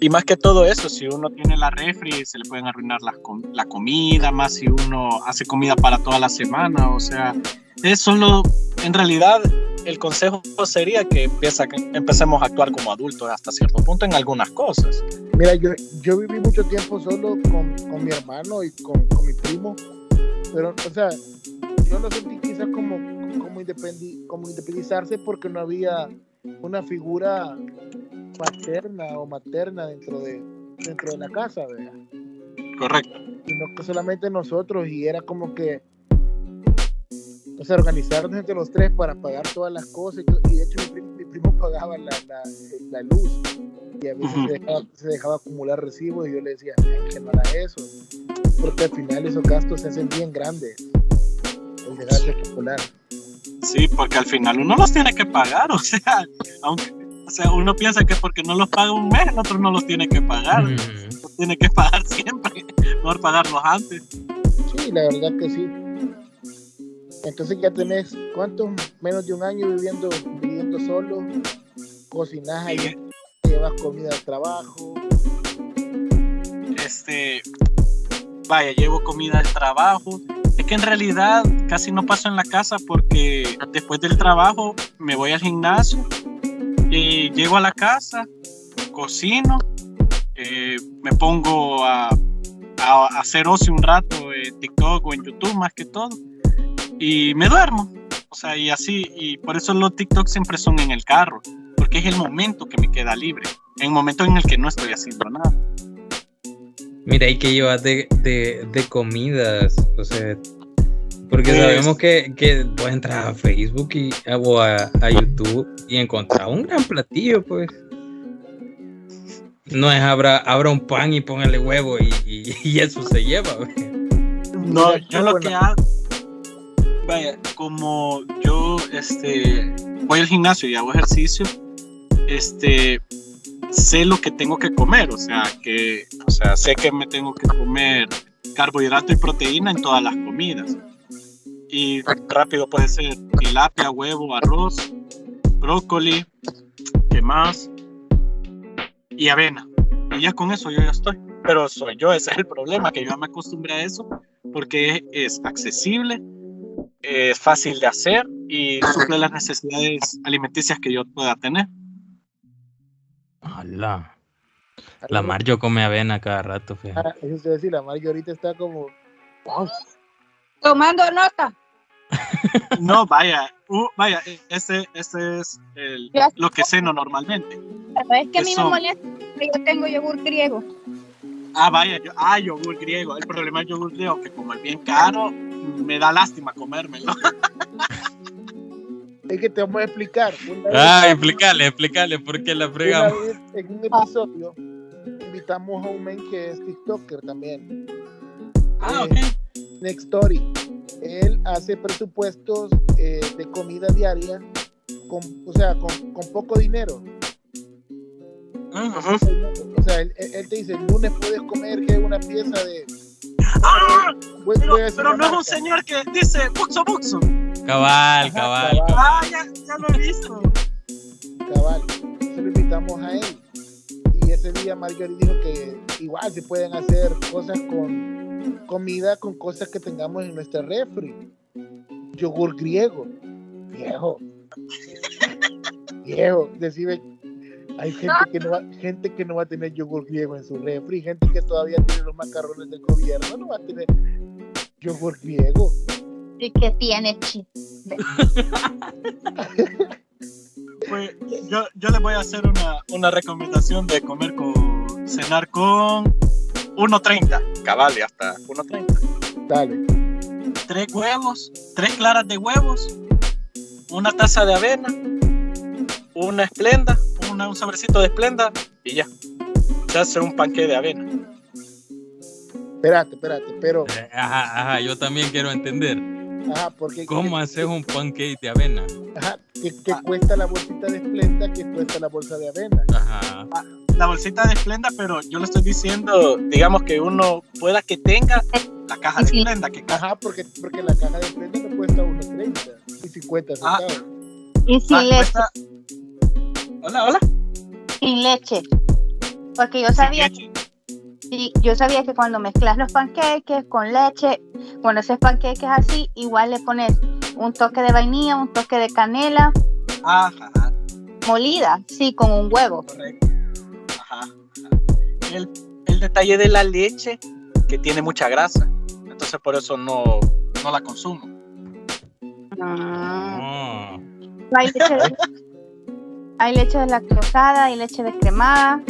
y más que todo eso, si uno tiene la refri, se le pueden arruinar la, com- la comida, más si uno hace comida para toda la semana, o sea, es solo, en realidad, el consejo sería que, empieza, que empecemos a actuar como adultos hasta cierto punto en algunas cosas. Mira, yo, yo viví mucho tiempo solo con, con mi hermano y con, con mi primo, pero, o sea, yo lo sentí quizás como, como, independi- como independizarse porque no había una figura paterna o materna dentro de, dentro de la casa, ¿verdad? Correcto. sino que solamente nosotros y era como que o sea, organizarnos entre los tres para pagar todas las cosas y, de hecho mi primo, mi primo pagaba la, la, la luz y a veces se, dejaba, se dejaba acumular recibos y yo le decía "Men, que no haga eso porque al final esos gastos se hacen bien grandes el dejarse acumular. Sí, porque al final uno los tiene que pagar, o sea, aunque, o sea, uno piensa que porque no los paga un mes, el otro no los tiene que pagar, los tiene que pagar siempre, mejor pagarlos antes. sí la verdad que sí entonces ya tenés cuántos menos de un año viviendo viviendo solo cocinás ahí llevas comida al trabajo. Este, vaya, llevo comida al trabajo. Es que en realidad casi no paso en la casa porque después del trabajo me voy al gimnasio y llego a la casa, cocino, eh, me pongo a, a hacer ocio un rato en TikTok o en YouTube más que todo y me duermo. O sea, y así, y por eso los TikTok siempre son en el carro, porque es el momento que me queda libre, en el momento en el que no estoy haciendo nada. Mira, hay que llevar de, de, de comidas, o sea, porque Pues- sabemos que, que puedes entrar a Facebook y, o a, a YouTube y encontrar un gran platillo, pues. No es abra, abra un pan y póngale huevo y, y- y eso se lleva. pues. No, yo lo que hago, vaya, como yo este, voy al gimnasio y hago ejercicio, este, sé lo que tengo que comer, o sea, que, o sea, sé que me tengo que comer carbohidrato y proteína en todas las comidas. Y rápido puede ser tilapia, huevo, arroz, brócoli, ¿qué más? Y avena. Y ya con eso yo ya estoy. Pero soy yo, ese es el problema, que yo me acostumbré a eso porque es accesible, es fácil de hacer y suple las necesidades alimenticias que yo pueda tener. Ala. La Mario come avena cada rato, fíjate. Ah, eso te decir, la Margie ahorita está como Tomando nota. No, vaya, uh, vaya, ese, ese es el- lo que ceno normalmente. Pero es que a mí me Eso. molesta que yo tengo yogur griego. Ah, vaya, yo, ah, yogur griego. El problema del yogur griego que como es bien caro, me da lástima comérmelo. es que te vamos a explicar. Ah, explícale, explícale por qué la fregamos. en un episodio invitamos a un men que es TikToker también. Ah, Eh, ok. Next Story. Él hace presupuestos eh, de comida diaria, con, o sea, con, con poco dinero. Ujú. O sea, él, él te dice, el lunes puedes comer que una pieza de... Ah, Voy- pero, voy no es un marca. señor que dice buxo buxo. Cabal, Ajá, cabal. cabal. Ah, ya, ya lo he visto. cabal. Se lo invitamos a él. Y ese día Marjorie dijo que igual se pueden hacer cosas con comida, con cosas que tengamos en nuestra refri. Yogur griego. Viejo. Viejo, decime, hay gente que, no va, gente que no va a tener yogur griego en su refri, gente que todavía tiene los macarrones del gobierno, no va a tener yogur griego. ¿Y que tiene chi? Pues yo, yo les voy a hacer una, una recomendación de comer con, cenar con 1.30, cabal, y hasta 1.30. Dale. Tres huevos, tres claras de huevos, una taza de avena, una esplenda, una- un sobrecito de esplenda y ya. Se hace un panque de avena. Espérate, espérate, pero, Eh, Ajá, ajá, yo también quiero entender. ajá, porque ¿Cómo haces un pancake de avena? Ajá, ¿qué, qué cuesta la bolsita de esplenda? ¿Qué cuesta la bolsa de avena? Ajá. La bolsita de esplenda, pero yo le estoy diciendo, digamos que uno pueda que tenga la caja de esplenda, que caja. Ajá, porque, porque la caja de esplenda no cuesta 1.30 y 50 Ah. centavos. Y sin Ah, cuesta- Hola, hola. sin leche. Porque yo sabía, sí, yo sabía que cuando mezclas los panqueques con leche, cuando haces panqueques así, igual le pones un toque de vainilla, un toque de canela Ajá, molida, sí, con un huevo. Correcto. Ajá. El, el detalle de la leche, que tiene mucha grasa. Entonces por eso no, no la consumo. Mm. Hay leche, deslactosada, hay leche descremada.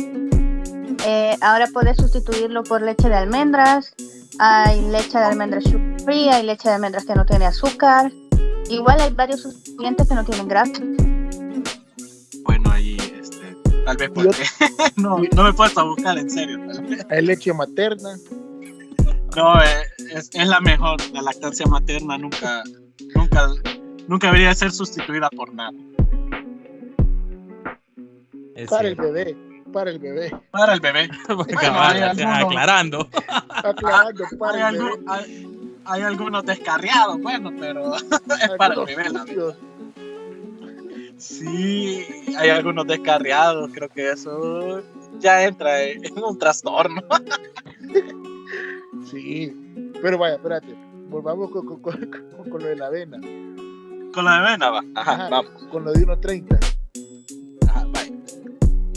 Eh, ahora puedes sustituirlo por leche de almendras. Hay leche de almendras sugar free, hay leche de almendras que no tiene azúcar. Igual hay varios sustituyentes que no tienen grasa. Bueno, ahí, este, tal vez porque no, no me he puesto a buscar en serio. Hay leche materna. No, eh, es, es la mejor. La lactancia materna nunca, nunca, nunca debería ser sustituida por nada. Es Para el bebé, para el bebé. Para el bebé. Porque Bueno, cabal, hay algunos- aclarando. Aclarando, Hay, para el algu- bebé. hay- hay algunos descarriados, bueno, pero es para el bebé. sucios. Sí, hay algunos descarriados, creo que eso ya entra en un trastorno. Sí, pero vaya, espérate. Volvamos con, con, con- con- lo de la avena. Con la de vena va. Ajá, Ajá, vamos. Con lo de 1.30. Ajá, vaya.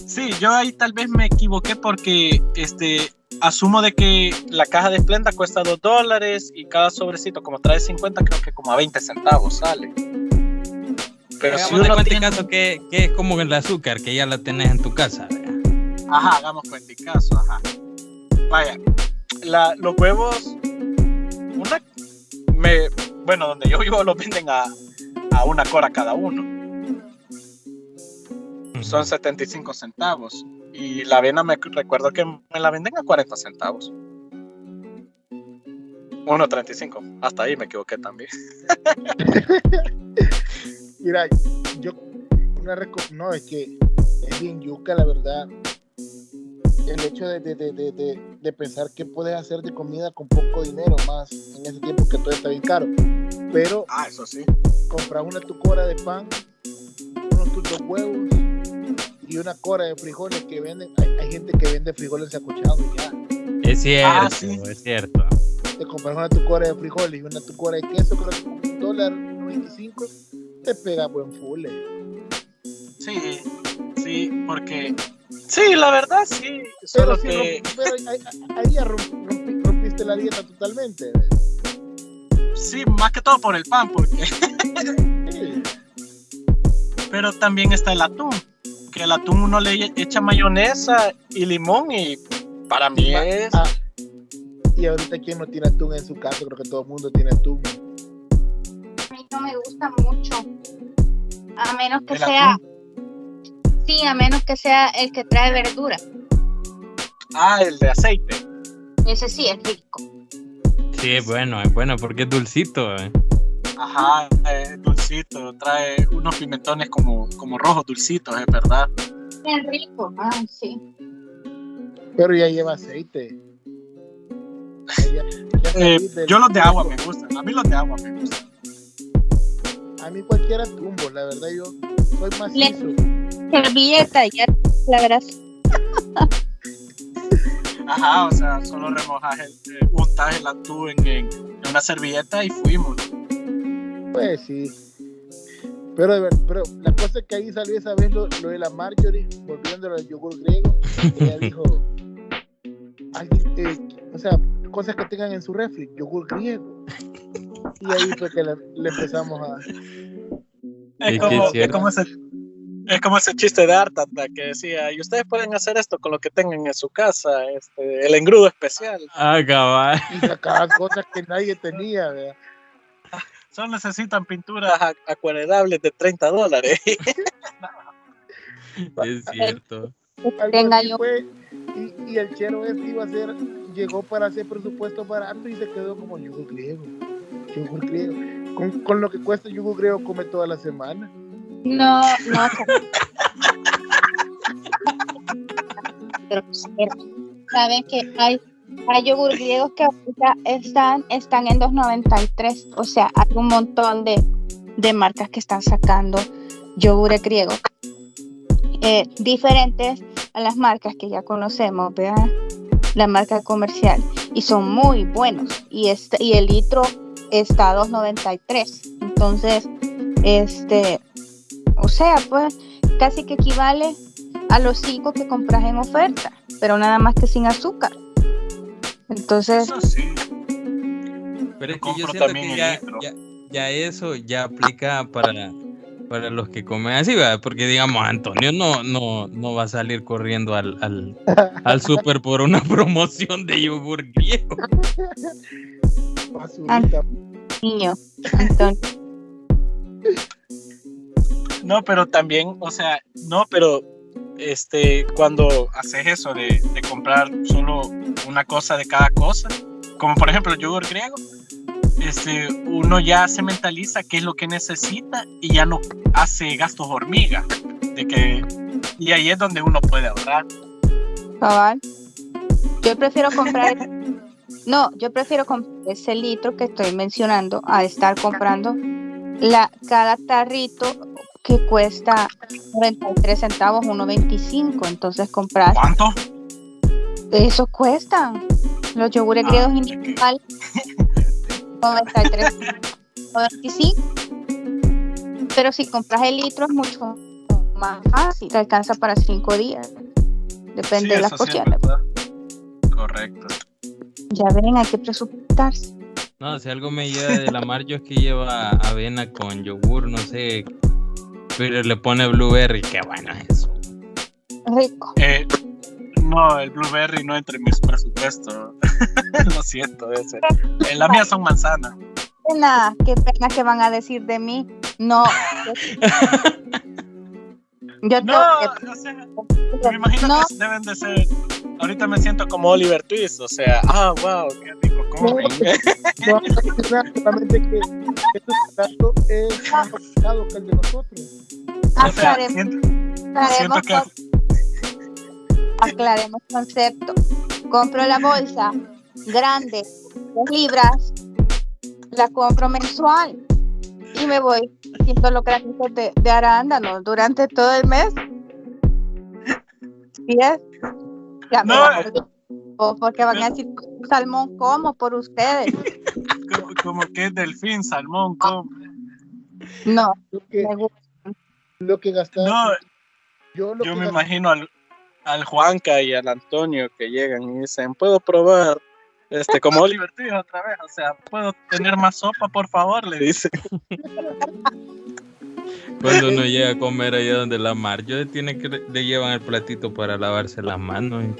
Sí, yo ahí tal vez me equivoqué porque este asumo de que la caja de Splenda cuesta 2 dólares y cada sobrecito como trae 50 creo que como a 20 centavos sale. Pero si Hagamos de uno cuenta, tiene... caso que, que es como el azúcar, que ya la tenés en tu casa. ¿verdad? Ajá, hagamos cuenta y caso, ajá. Vaya, la- los huevos, una, me, bueno, donde yo vivo los venden a, a una cora cada uno. Son 75 centavos. Y la avena me recuerdo que me la venden a 40 centavos. 1.35. Hasta ahí me equivoqué también. Mira, yo una no es que es bien yuca la verdad. El hecho de, de, de, de, de- de pensar que puedes hacer de comida con poco dinero más en ese tiempo que todo está bien caro. Pero Ah, eso sí. compras una tu cora de pan, unos tus dos huevos y una cora de frijoles que venden. Hay, hay gente que vende frijoles sacochados y ya. Es cierto, Ah, sí. es cierto. Te compras una tu cora de frijoles y una tu cora de queso, creo que con un dólar 95, te pega buen full. eh. Sí, sí, porque... Sí, la verdad sí. Pero, Solo sí que... romp- pero ahí, ya romp- rompi- rompiste la dieta totalmente. Sí, más que todo por el pan, porque... Sí. Pero también está el atún. Que el atún uno le echa mayonesa y limón y para mí es... Ah, y ahorita quién no tiene atún en su casa, creo que todo el mundo tiene atún. A mí no me gusta mucho. A menos que el sea, atún. sí, a menos que sea el que trae verdura. Ah, el de aceite. Ese sí es rico. Sí, es bueno, es bueno porque es dulcito. eh. Ajá, eh, dulcito. Trae unos pimentones como, como rojos dulcitos, es verdad. Es rico, ah, sí. Pero ya lleva aceite. Ya- ya Eh, yo los de agua me gustan. A mí los de agua me gustan. A mí cualquiera tumbo, la verdad yo soy macizo. Servilleta, ya la grasa. Ajá, o sea, solo remojas el, eh, untas el atún en, en- en una servilleta y fuimos. Pues sí. Pero, de ver- pero la cosa es que ahí salió esa vez lo, lo de la Marjorie, volviendo al yogur griego. Ella dijo, "Alguien, eh, o sea, cosas que tengan en su refri, yogur griego. Y ahí fue que le, le empezamos a... Es como, es como ese, es como ese chiste de Art Attack que decía, y ustedes pueden hacer esto con lo que tengan en su casa, este, el engrudo especial. Ah, cabal. Y sacaban cosas que nadie tenía, ¿verdad? Solo necesitan pinturas acuarelables de 30 dólares. Es cierto. Yo. y, y el chero este iba a ser, llegó para hacer presupuesto barato y se quedó como yogur griego. Yogur griego. Con, con lo que cuesta yogur griego come toda la semana. No, no. Pero, Saben que hay, hay yogur griegos que ahorita están, están en 2.93. O sea, hay un montón de, de marcas que están sacando yogures griegos eh, diferentes a las marcas que ya conocemos, ¿verdad? La marca comercial. Y son muy buenos. Y, este, y el litro está a 2.93. Entonces, este, o sea, pues casi que equivale a los cinco que compras en oferta, pero nada más que sin azúcar. Entonces, Eso sí. Pero es que yo siento también que ya, ya, ya eso ya aplica para, para los que comen así, ¿verdad? Porque digamos, Antonio no, no, no va a salir corriendo al, al, al súper por una promoción de yogur griego. Niño, entonces, No, pero también, o sea, no, pero este, cuando haces eso de, comprar solo una cosa de cada cosa, como por ejemplo el yogur griego, este, uno ya se mentaliza qué es lo que necesita y ya no hace gastos hormiga. De que, y ahí es donde uno puede ahorrar. Yo prefiero comprar, no, yo prefiero comprar ese litro que estoy mencionando a estar comprando la, cada tarrito que cuesta 93 centavos, 1.25. Entonces compras, ¿Cuánto? eso cuestan. Los yogures Ah, griegos ok. individual 93 1.25. Pero si compras el litro es mucho más fácil, te alcanza para 5 días. Depende Sí, de las sí porciones. Correcto. Ya ven, hay que presupuestarse. No, si algo me lleva de la Mario es que lleva avena con yogur, no sé, pero le pone blueberry, qué bueno es eso. Rico. Eh, no, el blueberry no entra en mis presupuestos. Lo siento, ese. En la mía son manzanas. Pena, qué pena que van a decir de mí. No. Yo No, tengo o sea, que- me imagino no, que deben de ser. Ahorita me siento como Oliver Twist, o sea, ah, wow, qué rico comen. No, no, solamente que este es más complicado que el de nosotros. Sea, aclaremos, siento, siento aclaremos que aclaremos concepto. Compro la bolsa grande, dos libras, la compro mensual y me voy haciendo los granitos de, de arándanos durante todo el mes. ¿Sí es? Ya me No, van a decir, o porque van a decir salmón como por ustedes. como, que es delfín, salmón, como. No, Lo que, lo que. No, yo lo yo que me imagino al, al Juanca y al Antonio que llegan y dicen, ¿puedo probar? Este, como Oliver Twist otra vez, o sea, ¿puedo tener más sopa, por favor? Le dice. Cuando uno llega a comer allá donde la Mario tiene que le llevan el platito para lavarse las manos. Y,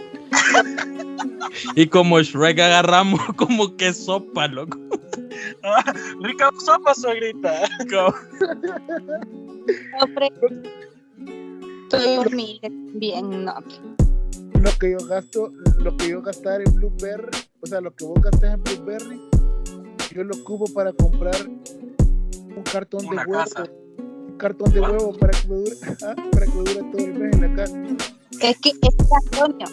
y como Shrek agarramos como que sopa, loco. Ah, rica sopa, suegrita. Soy humilde bien, no. lo que yo gasto, lo que yo gastar en Blueberry, o sea, lo que vos gastas en Blueberry, yo lo cubo para comprar un cartón de Una huevo, casa. un cartón de huevo para que me dure, ah, para que me dure todo el mes en la casa. Es que, es Antonio,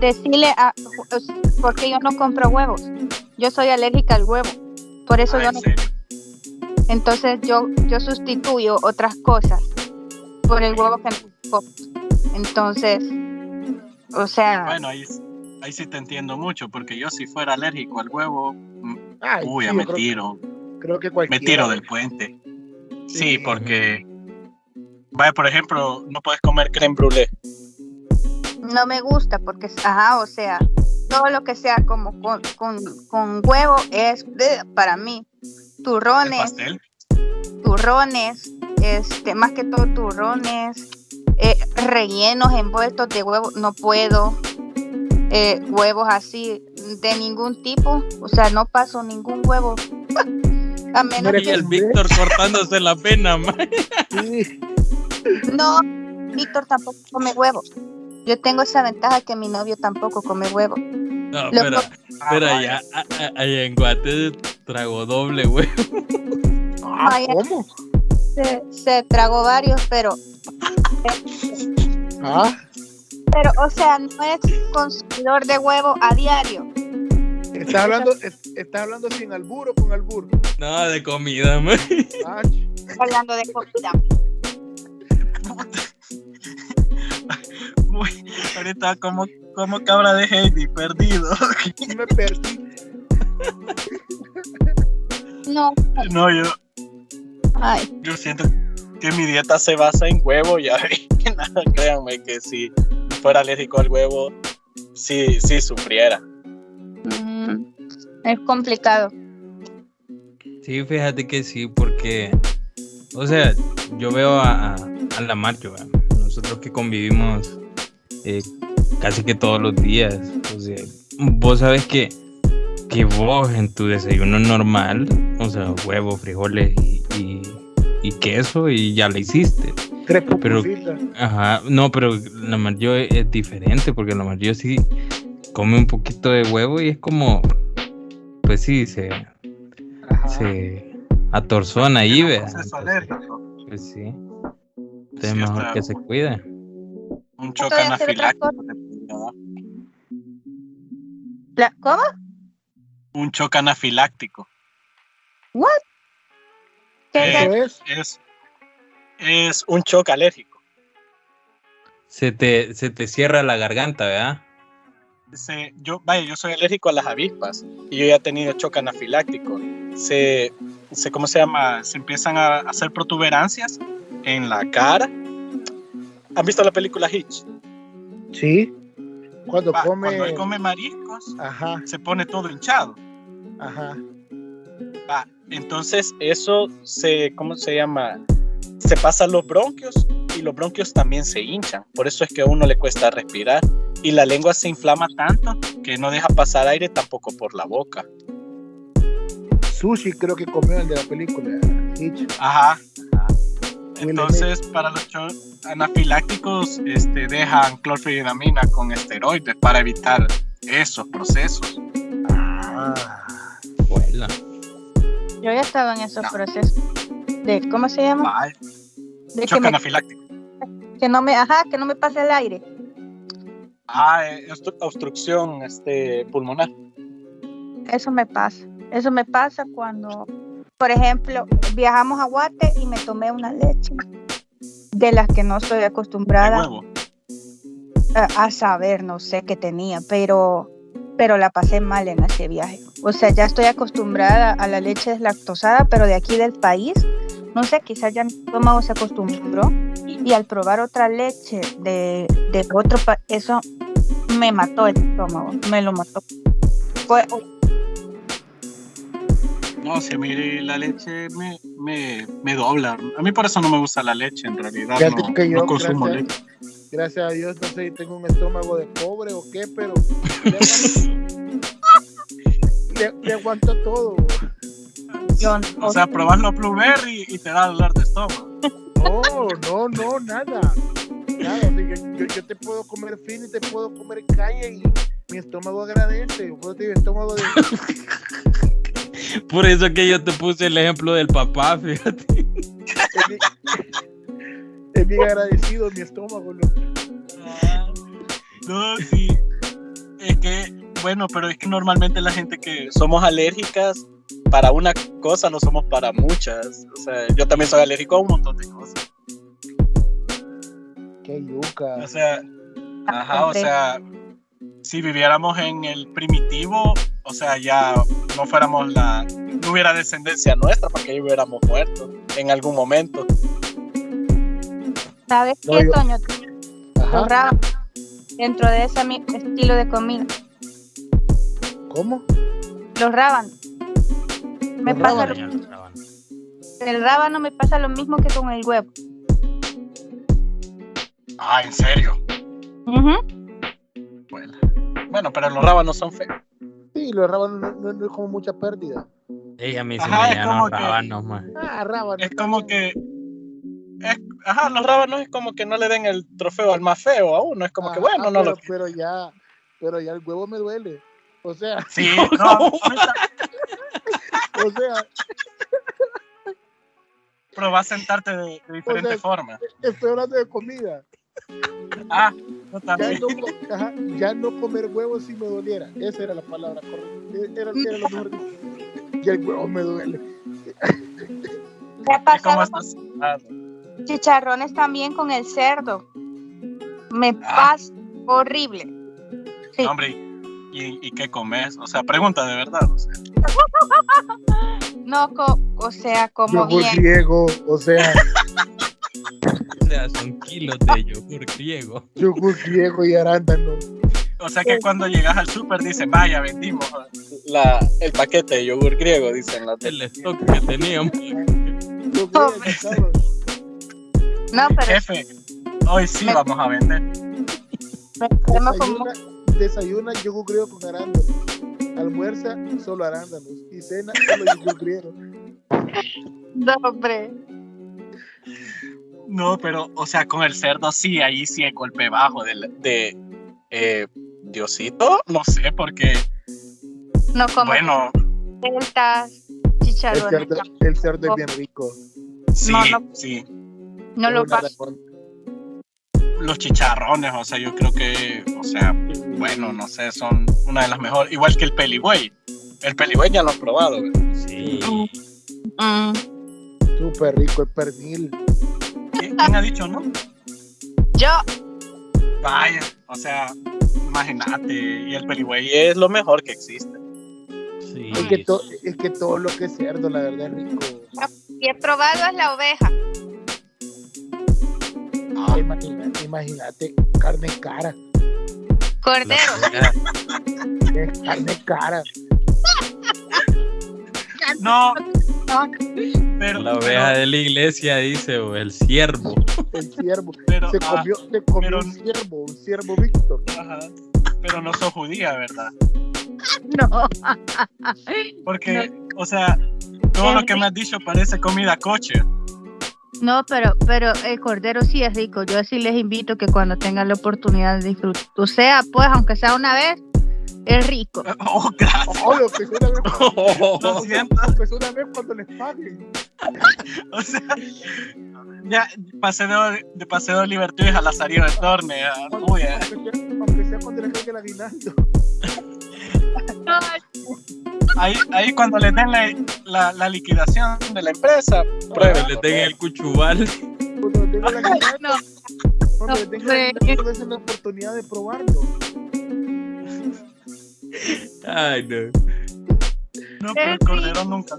decirle a. Porque yo no compro huevos. Yo soy alérgica al huevo. Por eso Ah, yo ¿en no. serio? Entonces yo, yo sustituyo otras cosas por el huevo que no. Entonces, o sea, Bueno, ahí, ahí sí te entiendo mucho, porque yo si fuera alérgico al huevo, mm, Ay, uy, sí, me creo, tiro, creo que me cualquiera. tiro del puente. Sí, Sí. porque vaya, por ejemplo, no puedes comer creme brûlée. No me gusta porque, ajá, o sea, todo lo que sea como con, con, con huevo es bleh, para mí. El Turrones, pastel. turrones, este, más que todo turrones, eh, rellenos envueltos de huevo, no puedo. Eh, huevos así de ningún tipo, o sea, no paso ningún huevo. A menos que el Víctor cortándose la pena. Sí. no, Víctor tampoco come huevo. Yo tengo esa ventaja que mi novio tampoco come huevo. No, Lo- pero, Ah, pero vaya. allá, allá en Guate trago doble, güey. Ah, Vaya. ¿Cómo? Se, se tragó varios, pero, Ah, pero, o sea, no es consumidor de huevo a diario. estás hablando, es- estás hablando sin albur o con albur. No, de comida, man. Ah, Hablando de comida. Uy, ahorita como, como cabra de Heidi, perdido. me perdí. No, No, yo, ay, yo siento que mi dieta se basa en huevo y nada, créanme que si fuera alérgico al huevo, sí, sí sufriera. mm, es complicado. Sí, fíjate que sí, porque, o sea, yo veo a, a, a la Marcho, ¿va? nosotros que convivimos eh, casi que todos los días, o sea, vos sabes que, que vos en tu desayuno normal, o sea, huevos, frijoles y, y, y queso y ya lo hiciste. Tres Pero-. Ajá, no, pero la Marjo es, es diferente porque la Marjo sí come un poquito de huevo y es como, pues sí, se, Ajá. se atorzona ahí, alérgico, Pues sí. Entonces Sí, mejor está- que se cuide. Un choque anafiláctico. La- ¿Cómo? Un choque anafiláctico. ¿Qué es Eh, es. Es, es un choque alérgico. Se te, se te cierra la garganta, ¿verdad? Se- yo, vaya, yo soy alérgico a las avispas y yo ya he tenido choque anafiláctico. Se, se, ¿cómo se llama? Se empiezan a hacer protuberancias en la cara. ¿Han visto la película Hitch? Sí. Cuando Va, come. Cuando él come mariscos, Ajá, se pone todo hinchado. ajá. Va, entonces eso se, ¿cómo se llama? Se pasa a los bronquios y los bronquios también se hinchan. Por eso es que a uno le cuesta respirar. Y la lengua se inflama tanto que no deja pasar aire tampoco por la boca. Sushi creo que comió el de la película. Hitch. Ajá. Entonces, para los anafilácticos, este, dejan clorfenidamina con esteroides para evitar esos procesos. Ah. Vuela. Yo ya estaba en esos No. procesos. De, ¿Cómo se llama? Ay, De que, choque me- anafiláctico. que no me, ajá, que no me pase el aire. Ah, eh, obstru- obstrucción este, pulmonar. Eso me pasa. Eso me pasa cuando, por ejemplo, viajamos a Guate y me tomé una leche de las que no estoy acostumbrada a saber, no sé qué tenía, pero, pero la pasé mal en ese viaje. O sea, ya estoy acostumbrada a la leche deslactosada, pero de aquí del país, no sé, quizás ya mi estómago se acostumbró y al probar otra leche de, de otro país, eso me mató el estómago, me lo mató. Fue No, si a mí la leche me, me, me dobla. A mí por eso no me gusta la leche, en realidad. No, que yo, no consumo gracias- leche. Gracias a Dios, no sé si tengo un estómago de pobre o qué, pero le aguanto, le- aguanto todo. yo, O sea, probas los blueberry y te da dolor de estómago. No, no, no, nada. Nada, o sea, yo, yo- yo te puedo comer fino y te puedo comer caña y mi estómago agradece. Por eso te digo, estómago de. Por eso que yo te puse el ejemplo del papá, fíjate. Es bien, es bien agradecido mi estómago. ¿no? No, sí. Es que, bueno, pero es que normalmente la gente que somos alérgicas para una cosa no somos para muchas. O sea, yo también soy alérgico a un montón de cosas. Qué yuca. O sea, ajá, o sea, si viviéramos en el primitivo, o sea, ya no fuéramos la, no hubiera descendencia nuestra porque ya hubiéramos muerto en algún momento. ¿Sabes No, qué, yo- Toño? Rábanos dentro de ese estilo de comida. ¿Cómo? Los rábanos. Me Los pasa rábanos. lo- el rábano me pasa lo mismo que con el huevo. Ah, ¿en serio? Ujú. Bueno, bueno pero los rábanos son feos. Sí, los rábanos no, no- no es como mucha pérdida. Ey, a mí se Ajá, me es como que- rábanos, man. Ah, rábanos. Es como que... es- ajá, los rábanos es como que no le den el trofeo al más feo a uno. Es como que, bueno, no pero, lo... pero ya, pero ya el huevo me duele. O sea, Sí, no, ahorita- o sea, pero va a sentarte de, de diferentes sea, formas. estoy hablando de comida. Ah, Ya no, co- ajá, ya no comer huevos si me doliera. Esa era la palabra correcta. Era, era lo mejor. Y el huevo me duele. Me ha ¿Y ¿Cómo pasado estás? Ah, con chicharrones también con el cerdo. Me Ah. pasa horrible. Sí. hombre, ¿y, y qué comes? O sea, pregunta de verdad. o sea. No, co- o sea, como bien. o sea, sea, son kilos de yogur griego. yogur griego y arándano. O sea que cuando llegas al súper dicen, vaya, vendimos la, el paquete de yogur griego, dicen las El stock que teníamos. No, pero Jefe, hoy sí Me- vamos a vender. como desayuna yogur griego con arándanos. Almuerza solo arándanos. Y cena solo yogur griego. no, hombre. No, pero, o sea, con el cerdo sí, ahí sí el golpe bajo de, de eh, Diosito, no sé, porque, No como bueno, deltas, El chicharrones. cerdo, el cerdo es bien rico. sí, No, no. sí, No lo paso. los chicharrones, o sea, yo creo que, o sea, bueno, no sé, son una de las mejores, igual que el peligüey. El peligüey ya lo has probado, ¿verdad? Sí. Mm, Súper rico el pernil. ¿Quién, ha dicho no? Yo, Vaya, o sea, imagínate, y el peligüey es lo mejor que existe. Sí. Es, que to- es que todo lo que es cerdo, la verdad, es rico. y he probado es la oveja. Ah, Imagínate, imagínate, carne cara. Cordero. Es carne cara. No, No, pero, La oveja de la iglesia dice, o el siervo. El ciervo. pero, Se ah, comió, se comió pero- un ciervo, un ciervo Víctor. ajá, pero no sos judía, ¿verdad? no. Porque, o sea, todo lo que me has dicho parece comida coche. No, pero, pero el cordero sí es rico. Yo sí les invito que cuando tengan la oportunidad de disfrutar. O sea, pues, aunque sea una vez, es rico. Oh, gracias, Oh, lo que suena vez, lo siento. lo suena vez cuando les paguen. O sea, ya pasé de, de paseo de Libertad a Lazarillo de Torne. a- Aunque uy, a- sea, aunque sea cuando les caiga aguinaldo. ahí, ahí cuando le den la, la, la liquidación de la empresa, prueben. le den el cuchubal. Cuando les den el aguinaldo, No, cuando les den la oportunidad de probarlo. Ay, no. No, pero el cordero nunca.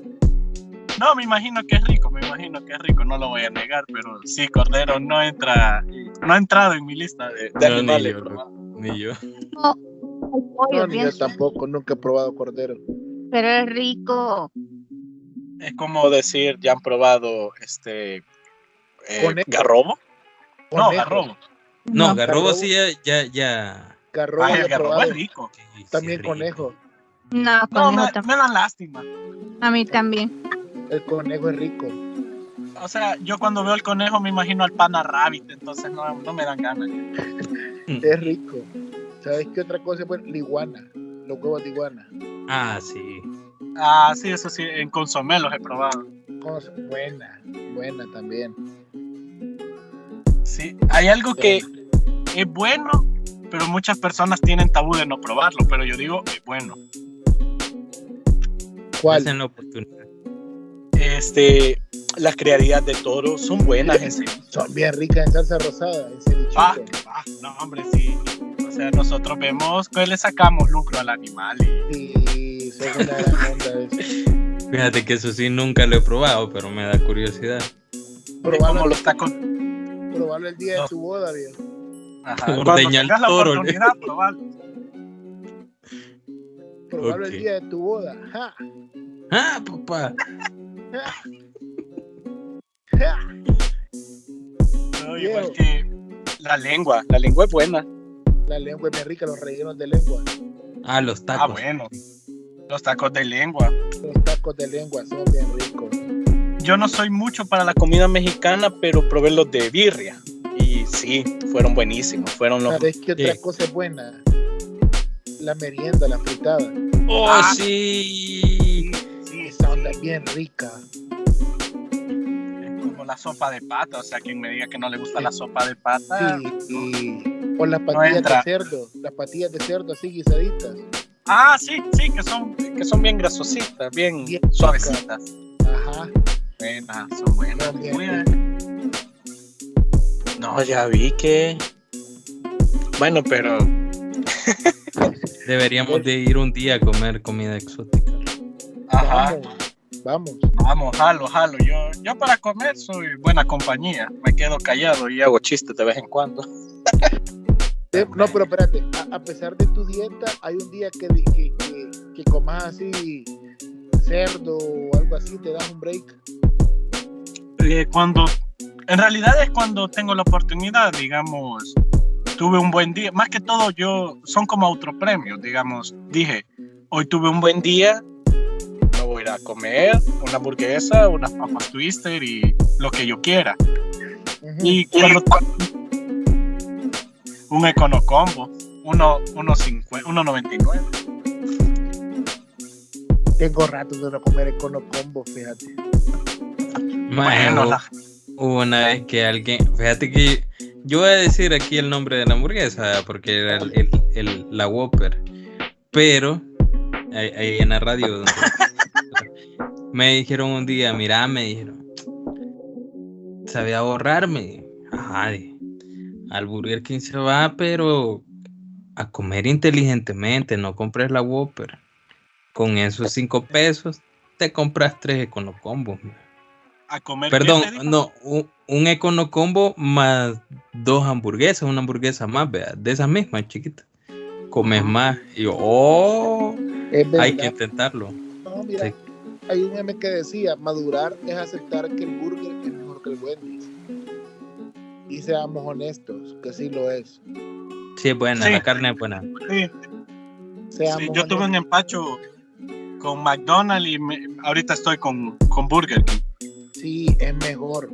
No, me imagino que es rico, me imagino que es rico, no lo voy a negar, pero sí, cordero no entra, no ha entrado en mi lista de, de No, ni animales yo. Ni No, ni yo tampoco, nunca he probado cordero. pero es rico. Es como decir, ya han probado este eh, garrobo. No, garrobo. No, Garrobo. sí ya, ya, ya. Garrobo he el garrobo es rico. También rico. conejo. No, No, conejo me, me dan lástima. a mí también. El conejo es rico. O sea, yo cuando veo el conejo me imagino al pana rabbit, entonces no, no me dan ganas. Es rico. ¿Sabes qué otra cosa? Pues la iguana. Los huevos de iguana. Ah, sí. Ah, sí, eso sí, en consomé los he probado. Cosa buena. Buena también. Sí, hay algo que es bueno, pero muchas personas tienen tabú de no probarlo, pero yo digo, es bueno. ¿Cuál? Hacen la oportunidad. Este, las criaderías de toro son buenas en sí. Son bien ricas en salsa rosada, en. Ah, ah, no, hombre, sí. O sea, nosotros vemos que le sacamos lucro al animal. y- Sí, una onda. es- Fíjate que eso sí nunca lo he probado, pero me da curiosidad. es Probarlo como los tacos. Probarlo el día No. de tu boda, viejo. Ajá. Ordeña el la toro, ¿no? oportunidad, probalo. Probarlo Ok. el día de tu boda. Ja, Ah, papá. ja. No, igual que la lengua. La lengua es buena. La lengua es bien rica, los rellenos de lengua. Ah, los Ah, tacos. bueno. Los tacos de lengua. Los tacos de lengua son bien ricos. Yo no soy mucho para la comida mexicana, pero probé los de birria. Y sí, fueron buenísimos. Fueron los. ¿Sabes qué otra Sí. cosa es buena? La merienda, la fritada. Oh, Ah. sí. Sí, Esa onda es bien rica. Es como la sopa de pata. O sea, quien me diga que no le gusta la sopa de pata. Sí, y- O las patillas de cerdo. Las patillas de cerdo así guisaditas. Ah, sí, sí, que son, que son bien grasositas, bien, Bien suavecitas. Ajá. Buenas, son buenas. Muy bien. No, ya vi que. Bueno, pero. Deberíamos de ir un día a comer comida exótica. Ajá. Vamos. Vamos. Jalo, jalo. Yo, yo para comer soy buena compañía. Me quedo callado y hago chistes de vez en cuando. No, pero espérate, a, a pesar de tu dieta, hay un día que, que, que, que comas así cerdo o algo así, te das un break. Eh, cuando. En realidad es cuando tengo la oportunidad, digamos. Tuve un buen día. Más que todo, yo. Son como autopremios, digamos. Dije, hoy tuve un buen día. Me voy a ir a comer una hamburguesa, unas papas twister y lo que yo quiera. Y cuando un econo combo, uno, uno, cincuenta- uno 99. Tengo rato de no comer econo combo, fíjate. Bueno, hubo- la- hubo una vez que alguien, fíjate que yo voy a decir aquí el nombre de la hamburguesa porque era el, la Whopper, pero ahí, ahí en la radio me dijeron un día, mira, me dijeron, sabía ahorrarme, ajá, al Burger King se va, pero a comer inteligentemente, no compres la Whopper, con esos cinco pesos te compras tres econocombos. combos a comer. Perdón, no, un, un econo combo más dos hamburguesas, una hamburguesa más, vea, de esas mismas chiquitas. Comes más. Y yo, oh, hay que intentarlo. No, mira, Sí. hay un meme que decía, madurar es aceptar que el burger es mejor que el Wendy's. Y seamos honestos, que sí lo es. Sí, es buena, Sí. la carne es buena. Sí, Seamos sí, yo tuve un empacho con McDonald's y me- ahorita estoy con, con Burger King. Sí, es mejor.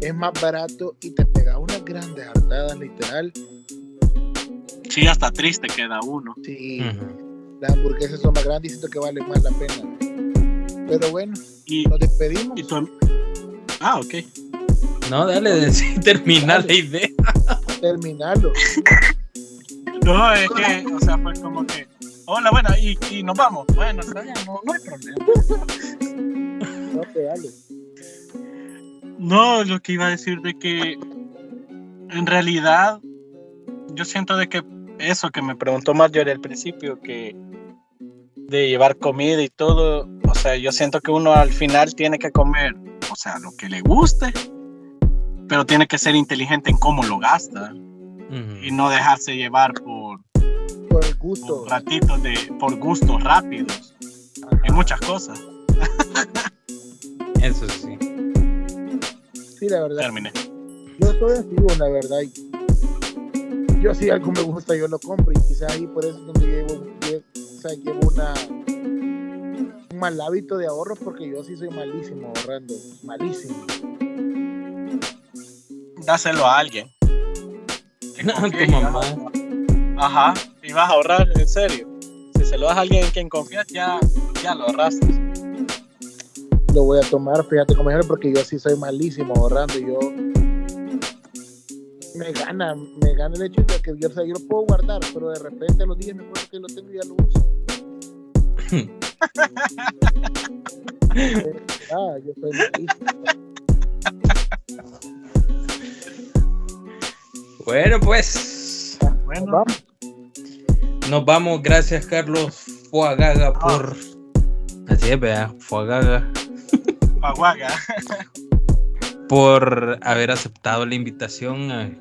Es más barato y te pega unas grandes hartadas, literal. Sí, hasta triste queda uno. Sí, las hamburguesas son más grandes y siento que valen más la pena. Pero bueno, Y, nos despedimos. y tu- Ah, ok. No, dale, decí- termina la idea. Terminarlo. No, es que, o sea, fue como que, hola, bueno, y, y nos vamos. Bueno, está bien, no, no hay problema. No te dale. No, lo que iba a decir de que en realidad yo siento de que eso que me preguntó Marjorie al principio, que de llevar comida y todo, o sea, yo siento que uno al final tiene que comer, o sea, lo que le guste, pero tiene que ser inteligente en cómo lo gasta y no dejarse llevar por, Por el gusto. por ratitos de, por gustos rápidos en muchas cosas. Eso sí. La verdad. Terminé. Yo soy así, bueno, la verdad. y Yo si algo me gusta, yo lo compro y quizás ahí por eso es donde llevo, lle- o sea, llevo una, un mal hábito de ahorro porque yo sí soy malísimo ahorrando, malísimo. Dáselo a alguien. No, tu mamá. Ajá, y vas a ahorrar, en serio. Si se lo das a alguien en quien confías, ya, ya lo ahorraste. Lo voy a tomar, fíjate como ejemplo, porque yo sí soy malísimo ahorrando. Yo me gana, me gana el hecho de que yo, o sea, yo lo puedo guardar, pero de repente a los días me acuerdo que lo tengo y ya lo uso. ah, yo soy malísimo. Bueno, pues Bueno, Vamos. nos vamos. Gracias, Carlos Fuagaga, por. Así es, vea, Fuagaga. Paguaga. por haber aceptado la invitación. Eh,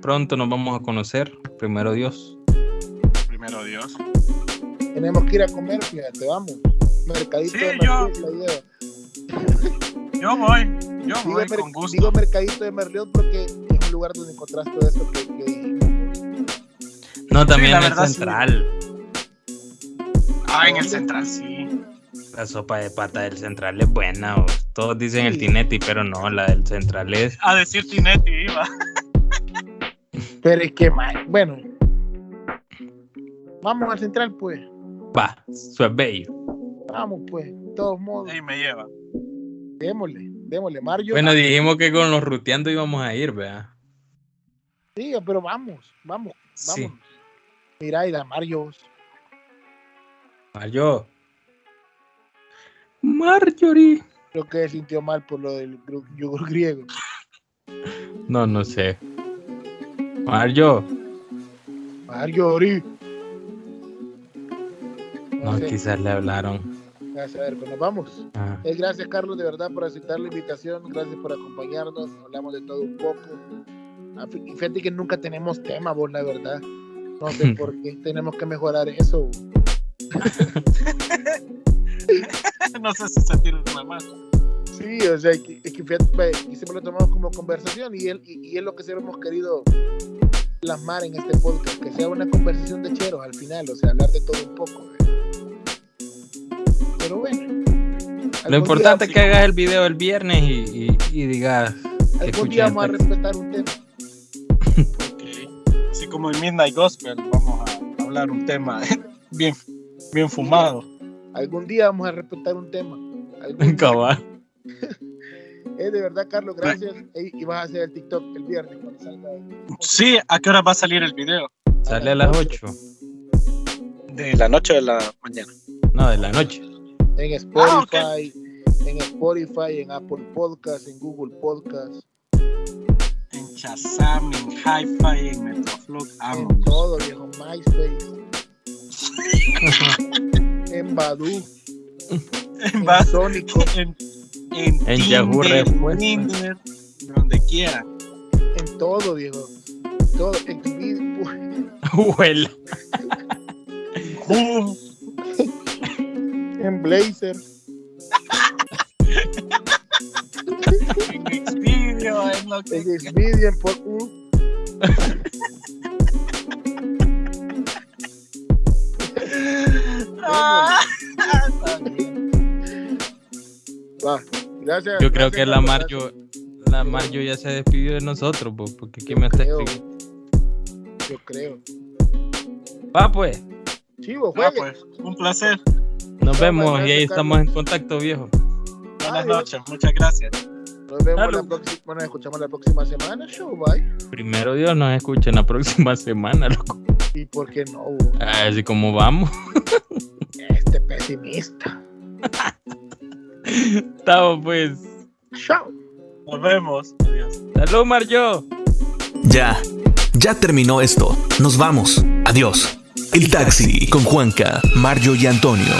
Pronto nos vamos a conocer, primero Dios. Primero Dios. Tenemos que ir a comer, fíjate, vamos. Mercadito Sí, de yo-. Yo voy, yo Digo, voy con gusto. digo mercadito de Merliot porque es un lugar donde encontrás todo eso que. No, también la el verdad, sí. central. Ah, en el central sí. La sopa de pata del central es buena. o- Todos dicen el. Tinetti, pero no, la del central es. A decir Tinetti iba. Pero es que, ma- bueno. Vamos al central, pues. Va, eso es bello. Vamos, pues. De todos modos, Ahí me lleva. démosle, démosle. Mario. Bueno, dijimos que con los ruteando íbamos a ir, vea. Sí, pero vamos, vamos, Sí. vamos. Mira, y la Mario. Mario. Marjorie. Creo que se sintió mal por lo del yogur griego. No, no sé. Mario. Mario, Ori. No, sé, quizás le hablaron. gracias, a ver, pues nos vamos. Ah, Eh, gracias, Carlos, de verdad, por aceptar la invitación. Gracias por acompañarnos. Hablamos de todo un poco. Ah, y Fíjate que nunca tenemos tema, vos, la verdad. No sé por qué. Tenemos que mejorar eso. No sé si sentirme mal. Sí, o sea, que- es que fíjate, ve, y siempre lo tomamos como conversación y, él, y, y es lo que siempre hemos querido plasmar en este podcast, que sea una conversación de cheros al final, o sea, hablar de todo un poco. Pero bueno. Lo importante es que hagas el video el viernes y, y- y digas. Algún día vamos a el respetar un tema. Ok. Así como en Midnight Gospel, vamos a hablar un tema bien, bien fumado. Algún día vamos a respetar un tema. Algún. Cabal. Eh, de verdad, Carlos, gracias. Ey, y vas a hacer el TikTok el viernes cuando salga. Sí, ¿a qué hora va a salir el video? Sale a las 8. De la noche o de la mañana. No, de la noche. En Ah. Spotify, en Spotify, en Apple Podcast, en Google Podcast, En Shazam, en Hi-Fi, en Metroflog, amo. en todo, viejo, MySpace, en Badu, En, en va- Sónico, en, en, En Yahoo Tinder, donde quiera. en todo, viejo. Todo, en Huela. Uh, en Blazer, en Xvideo, en lo que en Xvideo, en por Ah, va. Gracias. Yo creo gracias, que la Marjo, la Marjo ya se despidió de nosotros, po, porque aquí me está escribiendo. Yo creo. Va pues, Chivo, juegue. pues, un placer. nos Chao, vemos gracias, y ahí Carlos. estamos en contacto, viejo. Buenas noches, muchas gracias. Nos vemos Salud. la próxima, nos escuchamos la próxima semana. Show, bye. Primero Dios nos escucha en la próxima semana, loco. ¿Y por qué no? Así como vamos. Este pesimista. Estamos pues. Chao. Nos vemos. Adiós. Salud, Marjo. Ya, ya terminó esto. Nos vamos. Adiós. El taxi con Juanca, Mario y Antonio.